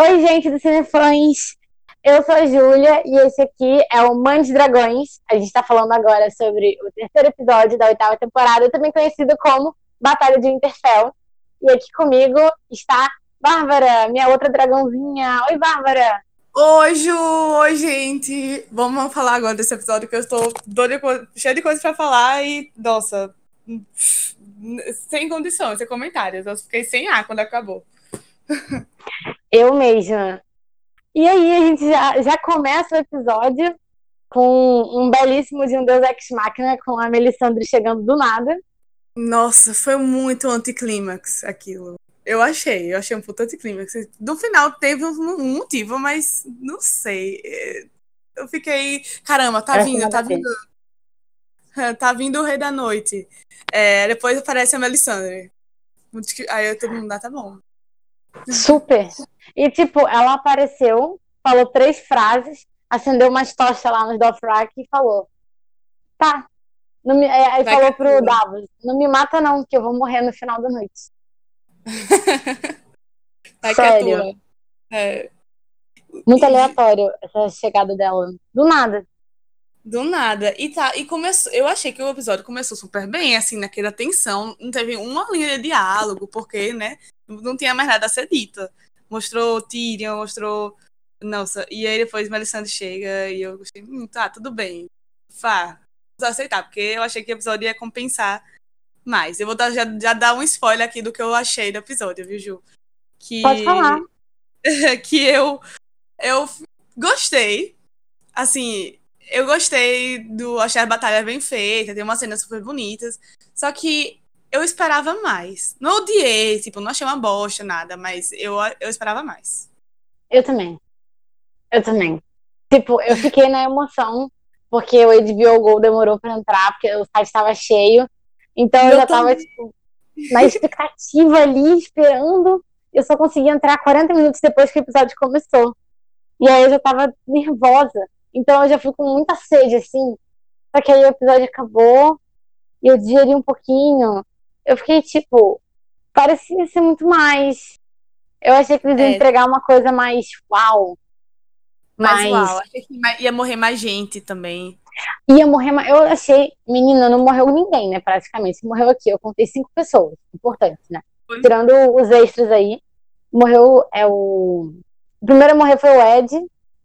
Oi, gente do Cinefãs! Eu sou a Júlia e esse aqui é o Mãe Dragões. A gente está falando agora sobre o terceiro episódio da oitava temporada, também conhecido como Batalha de Interfell. E aqui comigo está Bárbara, minha outra dragãozinha. Oi, Bárbara! Oi, Ju! Oi, gente! Vamos falar agora desse episódio que eu estou cheia de coisas para falar e, nossa, sem condições, sem comentários. Eu fiquei sem ar quando acabou. Eu mesma. E aí, a gente já, já começa o episódio com um belíssimo de um Deus Ex Machina com a Melisandre chegando do nada. Nossa, foi muito anticlímax aquilo. Eu achei, eu achei um puta anticlímax. No final teve um motivo, mas não sei. Eu fiquei. Caramba, tá vindo, tá vindo. Tá vindo o Rei da Noite. É, depois aparece a Melisandre. Aí todo mundo, ah, tá bom. Super. E, tipo, ela apareceu, falou três frases, acendeu umas tochas lá nos Dothraki e falou: Tá. Não me... É, aí Vai falou pro Davos: Não me mata, não, que eu vou morrer no final da noite. Vai Sério. É. Muito aleatório essa chegada dela. Do nada. Do nada. E tá, e começou. Eu achei que o episódio começou super bem, assim, naquela tensão. Não teve uma linha de diálogo, porque, né? Não tinha mais nada a ser dito. Mostrou Tyrion, mostrou. Nossa, e aí depois Melisandre chega e eu gostei, hum, tá, tudo bem. Fá, vou aceitar, porque eu achei que o episódio ia compensar mais. Eu vou dar, já, já dar um spoiler aqui do que eu achei do episódio, viu, Ju? Que, Pode falar. que eu, eu gostei. Assim, eu gostei do. Achei a batalha bem feita, tem umas cenas super bonitas. Só que eu esperava mais. Não odiei, tipo, não achei uma bosta, nada, mas eu, eu esperava mais. Eu também. Eu também. Tipo, eu fiquei na emoção, porque o HBO Go demorou pra entrar, porque o site estava cheio. Então eu, eu já também. tava, tipo, na expectativa ali, esperando. Eu só consegui entrar 40 minutos depois que o episódio começou. E aí eu já tava nervosa. Então eu já fui com muita sede, assim. Só que aí o episódio acabou e eu digeri um pouquinho eu fiquei tipo, parecia ser muito mais. Eu achei que eles iam é. entregar uma coisa mais uau. Mais, uau. Achei que ia morrer mais gente também. Ia morrer mais. Eu achei, menina, não morreu ninguém, né? Praticamente. Morreu aqui. Eu contei cinco pessoas. Importante, né? Tirando os extras aí. Morreu é o. O primeiro a morrer foi o Ed.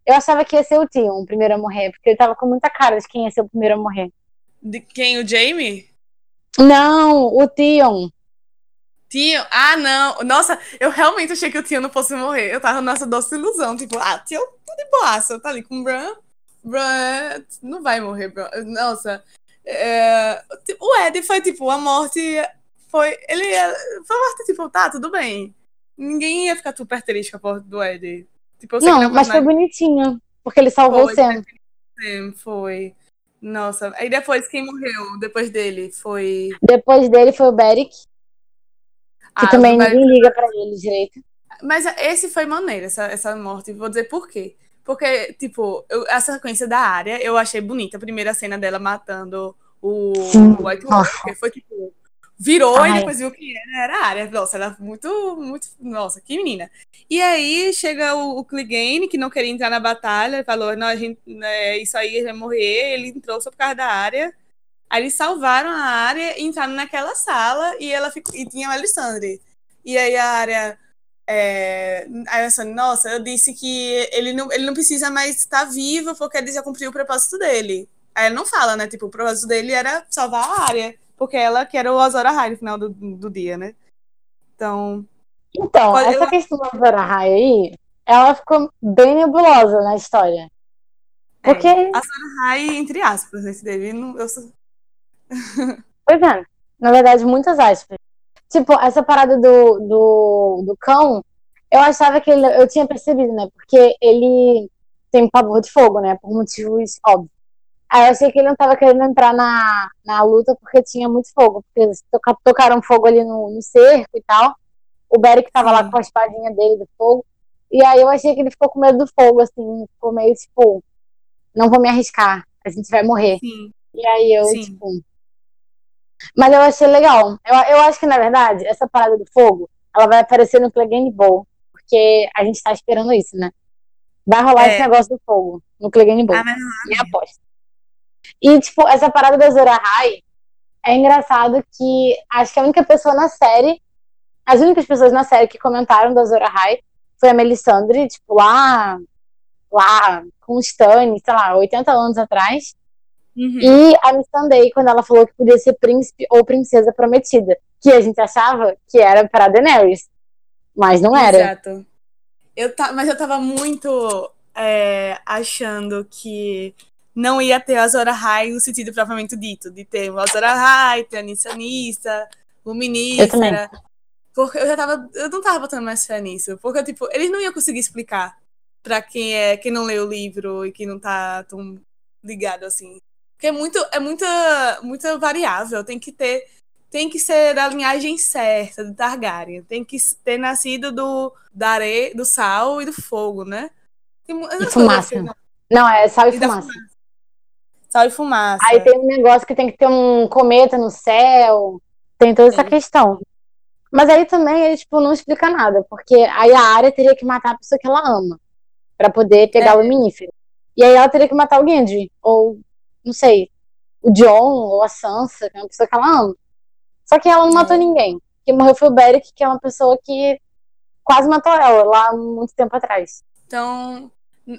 Eu achava que ia ser o Tion, o primeiro a morrer, porque ele tava com muita cara de quem ia ser o primeiro a morrer. De quem? O Jamie? Não, o Tion. Tion? Ah, não. Nossa, eu realmente achei que o Tion não fosse morrer. Eu tava nessa doce ilusão. Tipo, ah, Tion tá de boaça. Tá ali com o Bran. Bran não vai morrer, Bran. Nossa. É... O Ed foi, tipo, a morte foi. Ele foi uma morte, tipo, tá, tudo bem. Ninguém ia ficar super triste com a morte do Ed. Tipo, não, mas foi bonitinho. Porque ele salvou foi, o Sam. Foi. Nossa, aí depois quem morreu depois dele foi. Depois dele foi o Beric. Que ah, também ninguém liga pra ele direito. Mas esse foi maneiro, essa, essa morte. Vou dizer por quê. Porque, tipo, eu, a sequência da área eu achei bonita. A primeira cena dela matando o, o White Walker. Foi tipo virou Ai. e depois viu que era, a área. Nossa, ela é muito, muito. Nossa, que menina. E aí chega o, o Clegane, que não queria entrar na batalha, falou: não, a gente, né, isso aí vai morrer. Ele entrou só por causa da área. Aí eles salvaram a área e entraram naquela sala e ela ficou, e tinha a Alessandre. E aí a área. É, aí eu nossa, eu disse que ele não, ele não precisa mais estar vivo porque ele já cumpriu o propósito dele. Aí ela não fala, né? Tipo, o propósito dele era salvar a área porque ela que era o Azor Ahai no final do, do dia, né? Então. Então, essa eu... questão do Azor Ahai aí, ela ficou bem nebulosa na história. É, porque. É, Ahai, entre aspas, nesse dele. Não, eu... pois é, na verdade, muitas aspas. Tipo, essa parada do, do, do cão, eu achava que ele. Eu tinha percebido, né? Porque ele tem pavor de fogo, né? Por motivos óbvios. Aí eu achei que ele não tava querendo entrar na, na luta porque tinha muito fogo. Porque toca, tocaram fogo ali no, no cerco e tal. O Beric tava lá com a espadinha dele do fogo. E aí eu achei que ele ficou com medo do fogo, assim. Ficou meio tipo, não vou me arriscar. A gente vai morrer. Sim. E aí eu, Sim. tipo. Mas eu achei legal. Eu, eu acho que, na verdade, essa parada do fogo, ela vai aparecer no Clegane Bowl. porque a gente tá esperando isso, né? Vai rolar é. esse negócio do fogo no Clegane Bowl. Ah, minha aposta. E, tipo, essa parada da Zora High é engraçado que acho que a única pessoa na série, as únicas pessoas na série que comentaram da Zora High foi a Melisandre, tipo, lá, lá com o Stanley, sei lá, 80 anos atrás. Uhum. E a Missandei, quando ela falou que podia ser príncipe ou princesa prometida, que a gente achava que era para Daenerys, mas não era. Exato. Eu ta... Mas eu tava muito é, achando que não ia ter a Zora High no sentido propriamente dito, de ter o Zora High, ter a Nissa Nissa, o Ministra. Porque eu já tava. Eu não tava botando mais fé nisso. Porque, tipo, eles não iam conseguir explicar pra quem é quem não leu o livro e que não tá tão ligado assim. Porque é muito, é muita, muita variável. Tem que ter. Tem que ser da linhagem certa do Targaryen. Tem que ter nascido do, da areia, do sal e do fogo, né? Tem, e fumaça. Não. não. é sal e, e fumaça. fumaça. Sal e fumaça. Aí tem um negócio que tem que ter um cometa no céu. Tem toda essa questão. Mas aí também ele, tipo, não explica nada, porque aí a área teria que matar a pessoa que ela ama, para poder pegar é. o minífero. E aí ela teria que matar o Gendry, ou, não sei, o John, ou a Sansa, que é uma pessoa que ela ama. Só que ela não matou é. ninguém. Quem morreu foi o Beric, que é uma pessoa que quase matou ela lá muito tempo atrás. Então,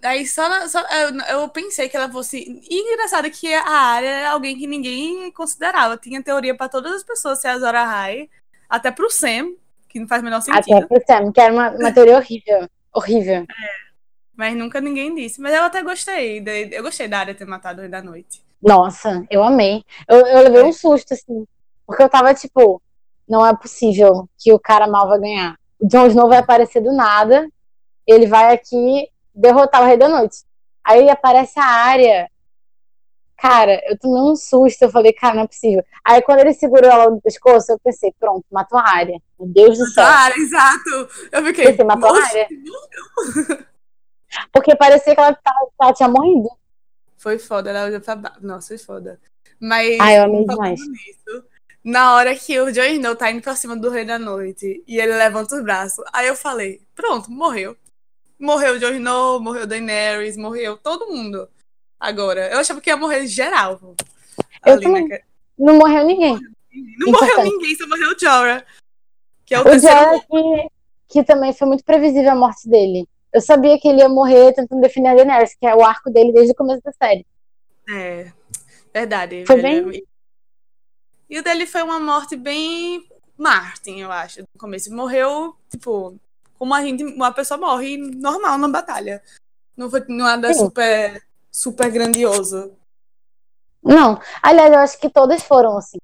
aí só, só eu, eu, pensei que ela fosse. E engraçado que a área era alguém que ninguém considerava. Tinha teoria para todas as pessoas ser a Zora High. Até pro Sam, que não faz o menor sentido. Até pro Sam, que era uma, uma teoria horrível. Horrível. É. Mas nunca ninguém disse. Mas eu até gostei. Eu gostei da área ter matado o da Noite. Nossa, eu amei. Eu, eu levei é. um susto, assim. Porque eu tava tipo, não é possível que o cara mal vai ganhar. O Jon Snow vai aparecer do nada. Ele vai aqui derrotar o Rei da Noite. Aí aparece a área Cara, eu tomei um susto, eu falei, cara, não é possível. Aí quando ele segurou ela no pescoço, eu pensei, pronto, matou a área. Meu Deus do céu. Área, exato. Eu fiquei, pensei, matou a área. Porque parecia que ela, tava, ela tinha morrido. Foi foda, ela já tá... Nossa, foi foda. Mas. Ai, eu amei demais. Nisso, na hora que o Jon Snow tá indo pra cima do Rei da Noite e ele levanta os braços, aí eu falei, pronto, morreu. Morreu o Jon Snow, morreu Daenerys, morreu todo mundo agora. Eu achava que ia morrer geral. Eu também. Não morreu ninguém. Não Importante. morreu ninguém, só morreu o Jorah. Que é o, o terceiro. que, que também foi muito previsível a morte dele. Eu sabia que ele ia morrer tentando defender a Daenerys, que é o arco dele desde o começo da série. É, verdade. Foi bem... E o dele foi uma morte bem Martin, eu acho, no começo. Morreu, tipo, como a gente, uma pessoa morre normal na batalha. Não foi nada Sim. super super grandioso. Não. Aliás, eu acho que todas foram assim.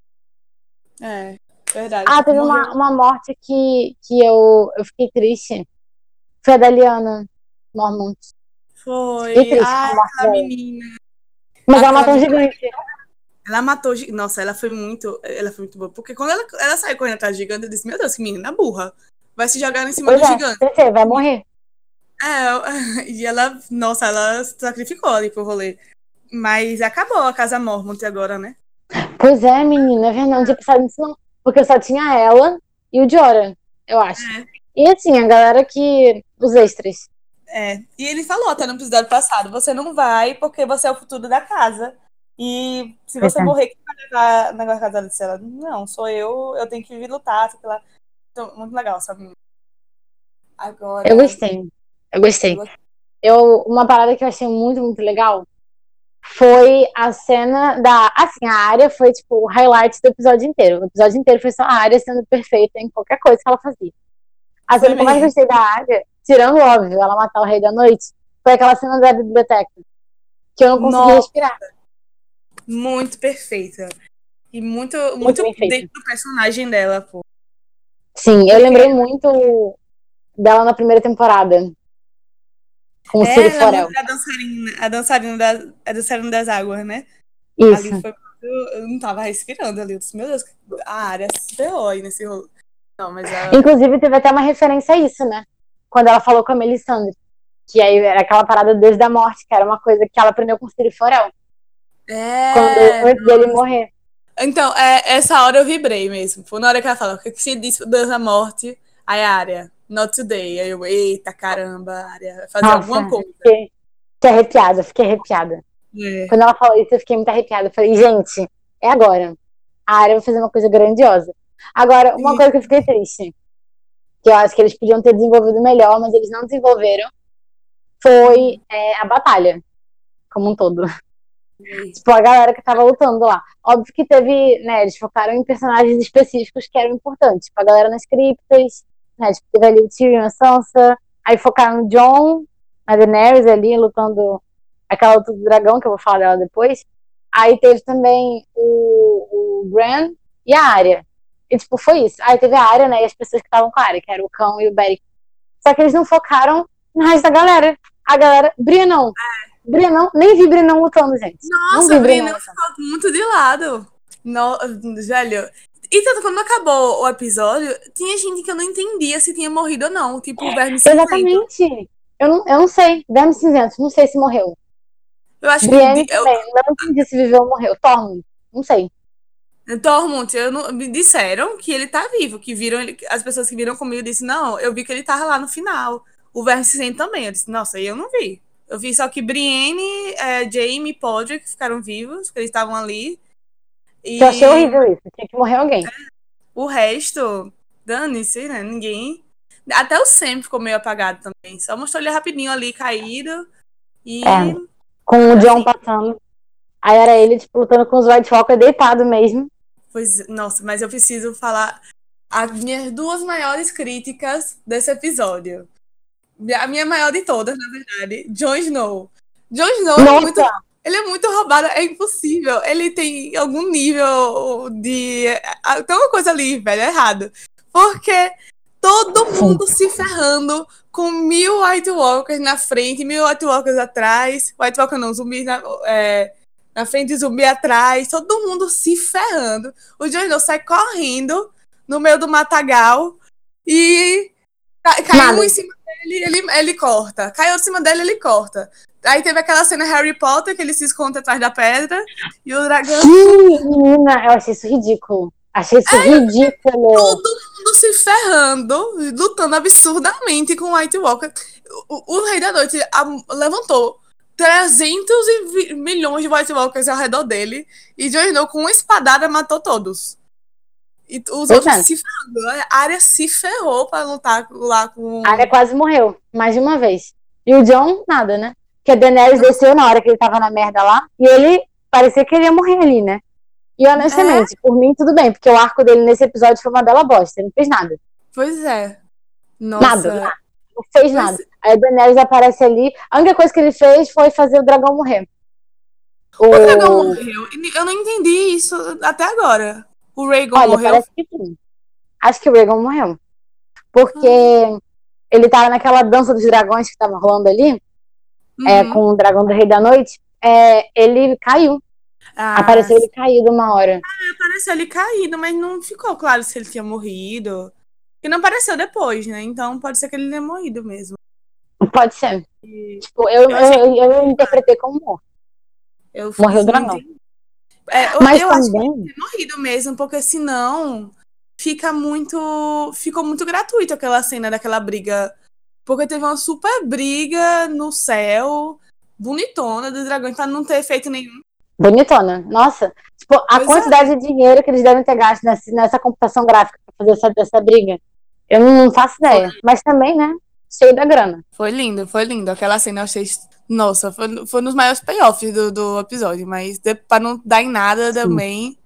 É, verdade. Ah, teve uma, uma morte que, que eu, eu fiquei triste. Foi a da Liana Mormont. Foi. Fiquei triste ah, a, a menina. Mas ela matou um gigante. Ela matou. Nossa, ela foi muito. Ela foi muito boa. Porque quando ela, ela saiu correndo atrás do gigante, eu disse: Meu Deus, que menina burra. Vai se jogar em cima pois do é, gigante. Você vai morrer. É, e ela, nossa, ela sacrificou ali pro rolê. Mas acabou a Casa Mormont agora, né? Pois é, menina, é verdade, não tinha pensado nisso não. Porque só tinha ela e o Jorah, eu acho. É. E assim, a galera que. Os extras. É. E ele falou até no episódio passado: você não vai porque você é o futuro da casa. E se você é. morrer, quem vai levar na casa dela? Não, sou eu, eu tenho que vir lutar. Sei lá. Então, muito legal, sabe? Agora. Eu gostei. Eu gostei. Eu, uma parada que eu achei muito, muito legal foi a cena da. Assim, a área foi tipo o highlight do episódio inteiro. O episódio inteiro foi só a área sendo perfeita em qualquer coisa que ela fazia. A cena que eu mais gostei da área, tirando, óbvio, ela matar o Rei da Noite, foi aquela cena da biblioteca. Que eu não consegui Nossa. respirar. Muito perfeita. E muito, muito, muito dentro do personagem dela, pô. Sim, eu lembrei muito dela na primeira temporada com o é, Ciro Forel. A dançarina, a dançarina, da, a dançarina das águas, né? Isso. Ali foi, eu, eu não tava respirando ali. Eu disse, meu Deus, a área se aí nesse rolo. Não, mas ela... Inclusive, teve até uma referência a isso, né? Quando ela falou com a Melisandre. Que aí era aquela parada do Deus da Morte, que era uma coisa que ela aprendeu com o Ciro Forel. É. Quando, antes dele morrer. Então, é, essa hora eu vibrei mesmo. Foi na hora que ela falou, o que se disse Deus da Morte? Aí a área. not today. Aí eu, eita caramba, Arya, fazer Nossa, alguma coisa. Fiquei, fiquei arrepiada, fiquei arrepiada. É. Quando ela falou isso, eu fiquei muito arrepiada. Eu falei, gente, é agora. A Arya vai fazer uma coisa grandiosa. Agora, uma Sim. coisa que eu fiquei triste, que eu acho que eles podiam ter desenvolvido melhor, mas eles não desenvolveram, foi é, a batalha, como um todo. Tipo, a galera que tava lutando lá. Óbvio que teve, né, eles focaram em personagens específicos que eram importantes. Tipo, a galera nas criptas, né, tipo, teve ali o Tyrion, a Sansa, aí focaram no John, a Daenerys ali, lutando aquela luta do dragão, que eu vou falar dela depois. Aí teve também o, o Bran e a Arya. E, tipo, foi isso. Aí teve a Arya, né, e as pessoas que estavam com a Arya, que era o Cão e o Beric. Só que eles não focaram no resto da galera. A galera, Bria não. Brenão, nem vi Brenão lutando, gente. Nossa, o Brenão ficou muito de lado. No, velho. E tanto quando acabou o episódio, tinha gente que eu não entendia se tinha morrido ou não. Tipo, o Verme Cinzento. Exatamente. Eu não, eu não sei. Verme Cinzento, não sei se morreu. Eu acho Brienne que. Eu... Não entendi se viveu ou morreu. Tormund, não sei. Tormund, eu não, me disseram que ele tá vivo, que viram ele, as pessoas que viram comigo disseram, não, eu vi que ele tava lá no final. O Verme Cinzento também. Eu disse, nossa, eu não vi. Eu vi só que Brienne, é, Jamie e Podrick ficaram vivos, que eles estavam ali. E... Eu achei horrível isso, tinha que morrer alguém. O resto, dane-se, né? Ninguém. Até o Sam ficou meio apagado também. Só mostrou ele rapidinho ali, caído. E. É, com o John assim. passando. Aí era ele, tipo, lutando com os White Walker deitado mesmo. Pois, nossa, mas eu preciso falar as minhas duas maiores críticas desse episódio. A minha maior de todas, na verdade. Jon Snow. Jon Snow é muito, ele é muito roubado, é impossível. Ele tem algum nível de. Tem uma coisa ali, velho, errado. Porque todo mundo se ferrando com mil White Walkers na frente, mil White Walkers atrás. White Walker não, zumbi na, é, na frente, zumbi atrás. Todo mundo se ferrando. O Jon Snow sai correndo no meio do matagal e caiu em cima ele, ele, ele corta. Caiu em cima dele, ele corta. Aí teve aquela cena Harry Potter, que ele se esconde atrás da pedra, e o dragão. Sim, menina, eu achei isso ridículo. Achei isso é, ridículo. Todo mundo se ferrando, lutando absurdamente com o White Walker. O, o Rei da Noite a, levantou 300 milhões de White Walkers ao redor dele, e Jon Snow, com uma espadada, matou todos. E os outros se ferrando. A área se ferrou pra lutar lá com. A área quase morreu, mais de uma vez. E o John, nada, né? Porque a Daenerys desceu na hora que ele tava na merda lá. E ele parecia que ele ia morrer ali, né? E honestamente, é. por mim, tudo bem, porque o arco dele nesse episódio foi uma bela bosta. Ele não fez nada. Pois é. Nossa. Nada, nada. Não fez nada. Aí a Daenerys aparece ali. A única coisa que ele fez foi fazer o dragão morrer. O, o dragão morreu. Eu não entendi isso até agora. O Rhaegon Olha, morreu? Parece que sim. Acho que o Rhaegon morreu. Porque ah. ele tava naquela dança dos dragões que tava rolando ali, é, uhum. é, com o dragão do Rei da Noite. É, ele caiu. Ah, apareceu ele caído uma hora. Ah, apareceu ele caído, mas não ficou claro se ele tinha morrido. E não apareceu depois, né? Então pode ser que ele tenha morrido mesmo. Pode ser. E... Tipo, eu, eu, eu, eu, interpretei como morto. Morreu o dragão. Entendi. É, eu, Mas eu também... acho que morrido mesmo, porque senão fica muito. Ficou muito gratuito aquela cena daquela briga. Porque teve uma super briga no céu, bonitona, dos dragões, pra não ter efeito nenhum. Bonitona, nossa. Tipo, a pois é. quantidade é. de dinheiro que eles devem ter gasto nessa, nessa computação gráfica pra fazer essa, essa briga. Eu não faço ideia. Mas também, né? Cheio da grana. Foi lindo, foi lindo. Aquela cena eu achei nossa, foi, foi um dos maiores payoffs do, do episódio, mas de, pra não dar em nada Sim. também,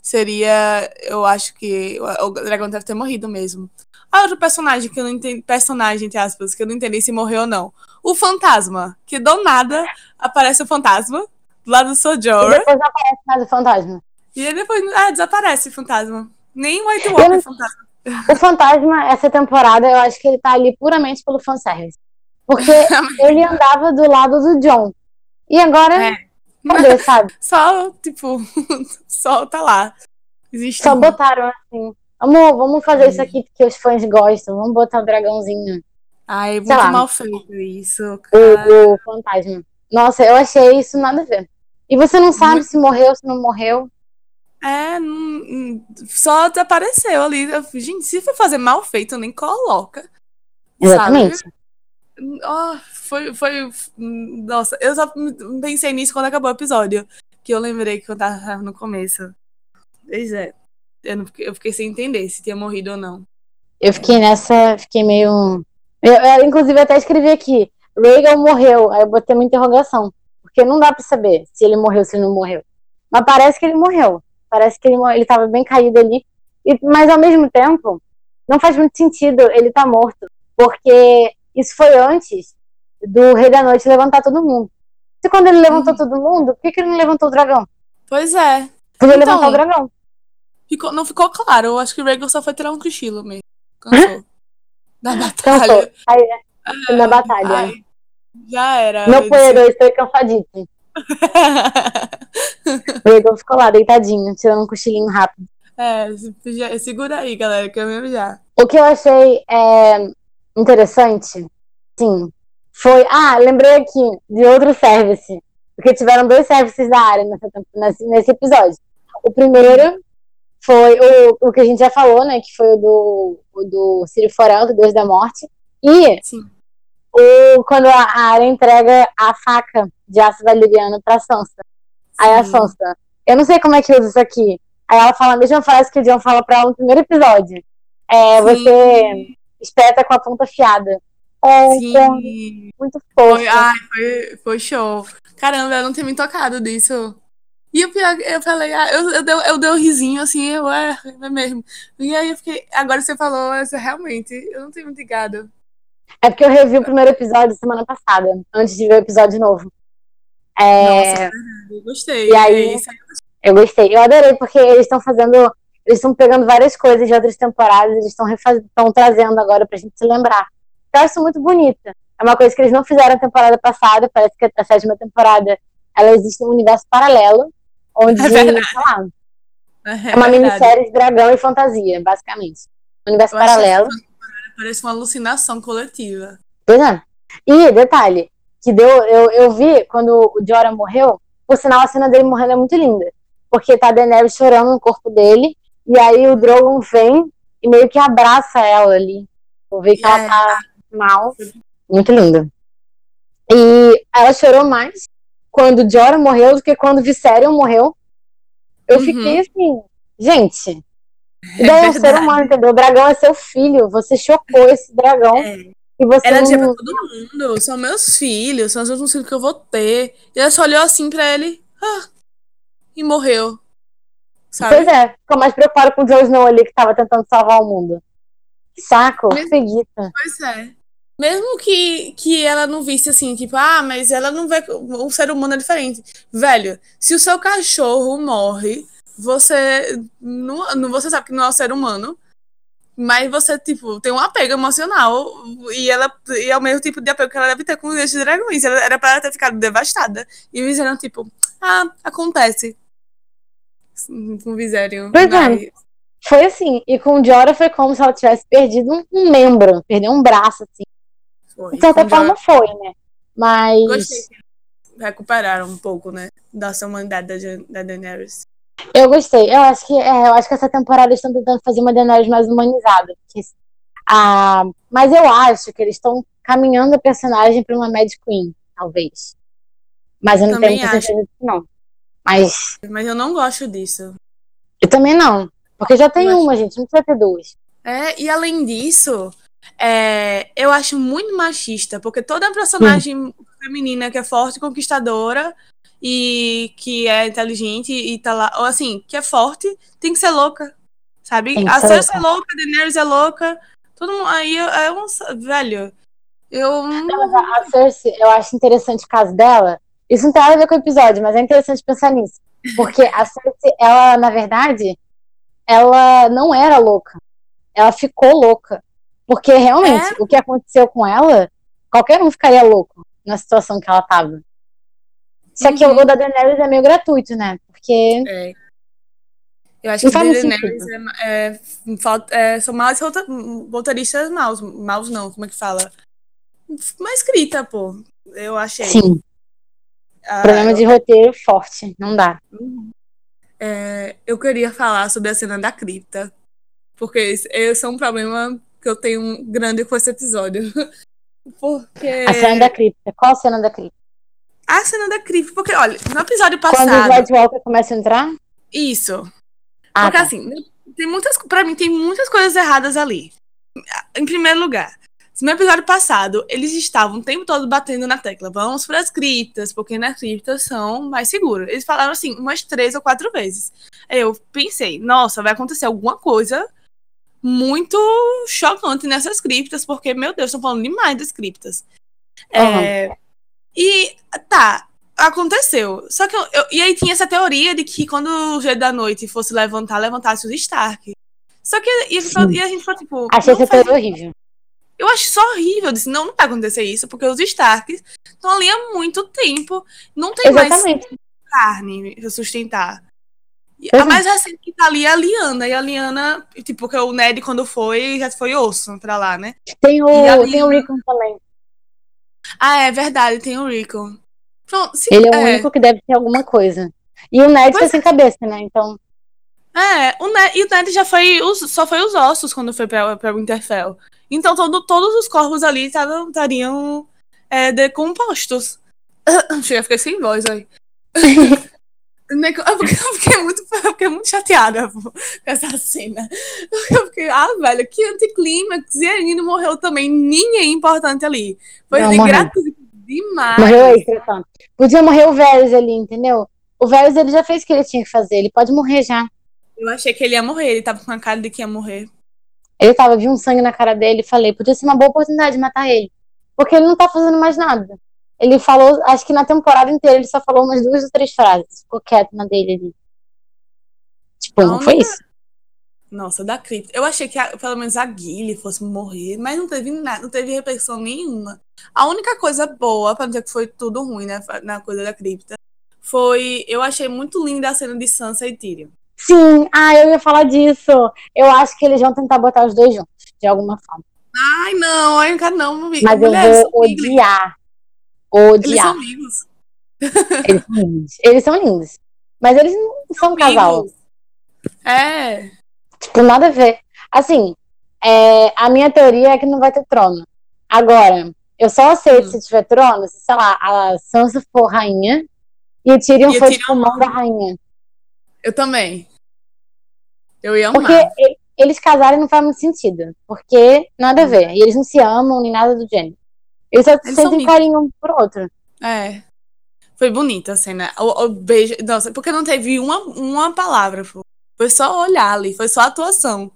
seria. Eu acho que o, o, dragão deve ter morrido mesmo. Ah, outro personagem que eu não entendi. Personagem, entre aspas, que eu não entendi se morreu ou não. O fantasma, que do nada aparece o fantasma do lado do Sojourner. E depois não aparece mais o fantasma. E depois ah, desaparece o fantasma. Nem o White Walker é fantasma. O fantasma, essa temporada, eu acho que ele tá ali puramente pelo fanservice. Porque ele andava do lado do John. E agora, é. cadê, sabe? Só, tipo, só tá lá. Existe só botaram assim. Amor, vamos fazer isso aqui porque os fãs gostam. Vamos botar o dragãozinho. Ai, muito lá. mal feito isso. O, o, fantasma. Nossa, eu achei isso nada a ver. E você não sabe se morreu, se não morreu. É, não, só apareceu ali. Gente, se for fazer mal feito, nem coloca. Exatamente. Sabe? Oh, foi, foi. Nossa, eu só pensei nisso quando acabou o episódio. Que eu lembrei que eu tava no começo. Pois é. Eu, não, eu fiquei sem entender se tinha morrido ou não. Eu fiquei nessa. Fiquei meio. Eu, eu, inclusive, até escrevi aqui. Reagan morreu. Aí eu botei uma interrogação. Porque não dá pra saber se ele morreu se ele não morreu. Mas parece que ele morreu. Parece que ele, ele tava bem caído ali. E, mas ao mesmo tempo, não faz muito sentido ele tá morto. Porque isso foi antes do Rei da Noite levantar todo mundo. Se quando ele levantou uhum. todo mundo, por que, que ele não levantou o dragão? Pois é. Podia então, levantar o dragão. Ficou, não ficou claro. Eu acho que o Rhaegar só foi tirar um cochilo mesmo. Cansou. da batalha. Aí, é, na batalha. Ai, já era. Foi herói, foi cansadíssimo. o Rhaegar ficou lá, deitadinho, tirando um cochilinho rápido. É, segura aí, galera, que eu mesmo já. O que eu achei é, interessante, sim, foi. Ah, lembrei aqui de outro service. Porque tiveram dois services da área nesse, nesse episódio. O primeiro foi o, o que a gente já falou, né? Que foi o do, o do Círio Forel, do Deus da Morte. E Sim. O, quando a, a área entrega a faca de aço valeriano pra Sansa. Aí a Sansa, eu não sei como é que usa isso aqui. Aí ela fala a mesma frase que o John fala pra ela no primeiro episódio. É, você espeta com a ponta fiada. É, Sim. muito fofo. Foi, ai, foi, foi show. Caramba, eu não tinha me tocado disso. E o pior, eu falei, ah, eu, eu, dei, eu dei um risinho assim, eu, é, é mesmo. E aí eu fiquei, agora você falou, essa, realmente, eu não tenho muito ligado. É porque eu revi o primeiro episódio semana passada, antes de ver o episódio novo. É... Nossa, eu gostei. E aí, eu gostei. Eu adorei, porque eles estão fazendo. Eles estão pegando várias coisas de outras temporadas, eles estão refaz... trazendo agora pra gente se lembrar. Eu acho muito bonita. É uma coisa que eles não fizeram na temporada passada, parece que a sétima temporada ela existe num universo paralelo, onde, é sei lá, é, é uma minissérie de dragão e fantasia, basicamente. Um universo eu paralelo. Parece uma alucinação coletiva. Pois é. E, detalhe, que deu, eu, eu vi quando o Jorah morreu, por sinal a cena dele morrendo é muito linda. Porque tá a Daenerys chorando no corpo dele, e aí o Drogon vem e meio que abraça ela ali. Vou ver que ela é. tá mal. Muito linda. E ela chorou mais quando Jorah morreu do que quando Viserion morreu. Eu uhum. fiquei assim, gente. É daí é um ser humano, entendeu? O dragão é seu filho. Você chocou esse dragão. É. E você ela dizia pra todo mundo: são meus filhos, são os últimos filhos que eu vou ter. E ela só olhou assim pra ele ah, e morreu. Sabe? Pois é, ficou mais preocupado com o Jon Snow ali que tava tentando salvar o mundo. Saco, Mesmo, Pois é. Mesmo que, que ela não visse assim, tipo, ah, mas ela não vê. O ser humano é diferente. Velho, se o seu cachorro morre, você. Não, você sabe que não é um ser humano. Mas você, tipo, tem um apego emocional. E ela e é o mesmo tipo de apego que ela deve ter com os dragões. Ela, era pra ela ter ficado devastada. E o Viserion, tipo, ah, acontece. Com o Viserion. Pois é. Foi assim. E com o Jorah foi como se ela tivesse perdido um, um membro. Perdeu um braço, assim. Foi. De certa forma foi, né? Mas. Gostei. Recuperaram um pouco, né? Da sua humanidade da, da Daenerys. Eu gostei. Eu acho que, é, eu acho que essa temporada eles estão tentando fazer uma Daenerys mais humanizada. Porque, ah, mas eu acho que eles estão caminhando a personagem para uma Mad Queen, talvez. Mas eu não também tenho certeza disso, não. Mas... mas eu não gosto disso. Eu também não. Porque já tem eu uma, acho... gente, não precisa ter duas. É, e além disso, é, eu acho muito machista, porque toda personagem hum. feminina que é forte, conquistadora e que é inteligente e tá lá, ou assim, que é forte, tem que ser louca, sabe? A Cersei é louca, a Daenerys é louca, todo mundo, aí é um, velho, eu... Não, a Cersei, eu acho interessante o caso dela, isso não tem nada a ver com o episódio, mas é interessante pensar nisso, porque a Cersei, ela, na verdade, ela não era louca, ela ficou louca, porque realmente, é? o que aconteceu com ela, qualquer um ficaria louco na situação que ela tava. Só que uhum. o da Daenerys é meio gratuito, né? Porque. É. Eu acho que o Daenerys é, é, é, são mais roteiristas maus. Maus não, como é que fala? Uma escrita, pô. Eu achei. Sim. Ah, Problema eu... de roteiro forte, não dá. Uhum. É, eu queria falar sobre a cena da cripta. Porque esse é um problema que eu tenho grande com esse episódio. Porque. A cena da cripta. Qual a cena da cripta? A cena da cripta, porque, olha, no episódio passado. Quando os White Walker começam a entrar? Isso. Ah, porque tá. assim, tem muitas. Pra mim, tem muitas coisas erradas ali. Em primeiro lugar, no episódio passado, eles estavam o tempo todo batendo na tecla. Vamos para as criptas, porque nas criptas são mais seguras. Eles falaram assim umas três ou quatro vezes. Eu pensei, nossa, vai acontecer alguma coisa muito chocante nessas criptas, porque, meu Deus, estão falando demais das criptas. Uhum. É, e tá, aconteceu. Só que eu, eu, E aí tinha essa teoria de que quando o Jeito da Noite fosse levantar, levantasse os Stark. Só que e, e a gente foi tipo. Achei essa teoria horrível. Eu acho isso horrível. Eu disse, não, não vai acontecer isso, porque os Starks estão ali há muito tempo. Não tem Exatamente. mais carne pra sustentar. A mais recente que tá ali é a Liana. E a Liana, tipo, porque o Ned, quando foi, já foi osso pra lá, né? Tem o, Liana... tem o Rickon também. Ah, é verdade, tem o Rickon. Então, se, Ele é o é... único que deve ter alguma coisa. E o Ned pois tá sem é. cabeça, né? Então. É, o Ned, e o Ned já foi. Só foi os ossos quando foi pra, pra Winterfell. Então todo, todos os corpos ali estariam é, decompostos. Chega, fiquei sem voz aí. Eu fiquei, muito, eu fiquei muito chateada com essa cena. Eu fiquei, ah, velho, que anticlímax. E aí não morreu também ninguém importante ali. Foi não, gratuito demais. Morreu aí, Podia morrer o Varys ali, entendeu? O Varys ele já fez o que ele tinha que fazer. Ele pode morrer já. Eu achei que ele ia morrer. Ele tava com a cara de que ia morrer. Ele tava, vi um sangue na cara dele e falei, podia ser uma boa oportunidade de matar ele. Porque ele não tá fazendo mais nada. Ele falou, acho que na temporada inteira ele só falou umas duas ou três frases. Ficou quieto na dele ali. Tipo, não, não foi isso. Nossa, da cripta. Eu achei que a, pelo menos a Guile fosse morrer, mas não teve nada, não teve repercussão nenhuma. A única coisa boa, pra dizer que foi tudo ruim né, na coisa da cripta, foi. Eu achei muito linda a cena de Sansa e Tyrion. Sim, ah, eu ia falar disso. Eu acho que eles vão tentar botar os dois juntos, de alguma forma. Ai, não, ai, não não, não Mas Mulher, eu vou odiar. Odiar. Eles são lindos. Eles são lindos. Eles são lindos. Mas eles não são um casal. É. Tipo, nada a ver. Assim, é, a minha teoria é que não vai ter trono. Agora, eu só aceito hum. se tiver trono se, sei lá, a Sansa for rainha e o Tyrion for, tipo, mão da rainha. Eu também. Eu ia amar. Porque eles casarem não faz muito sentido. Porque nada a ver. E eles não se amam nem nada do gênero. Eles só eles sentem carinho um pro outro. É. Foi bonita a cena. O, o, beijo. Nossa, porque não teve uma, uma palavra. Foi só olhar ali, foi só atuação.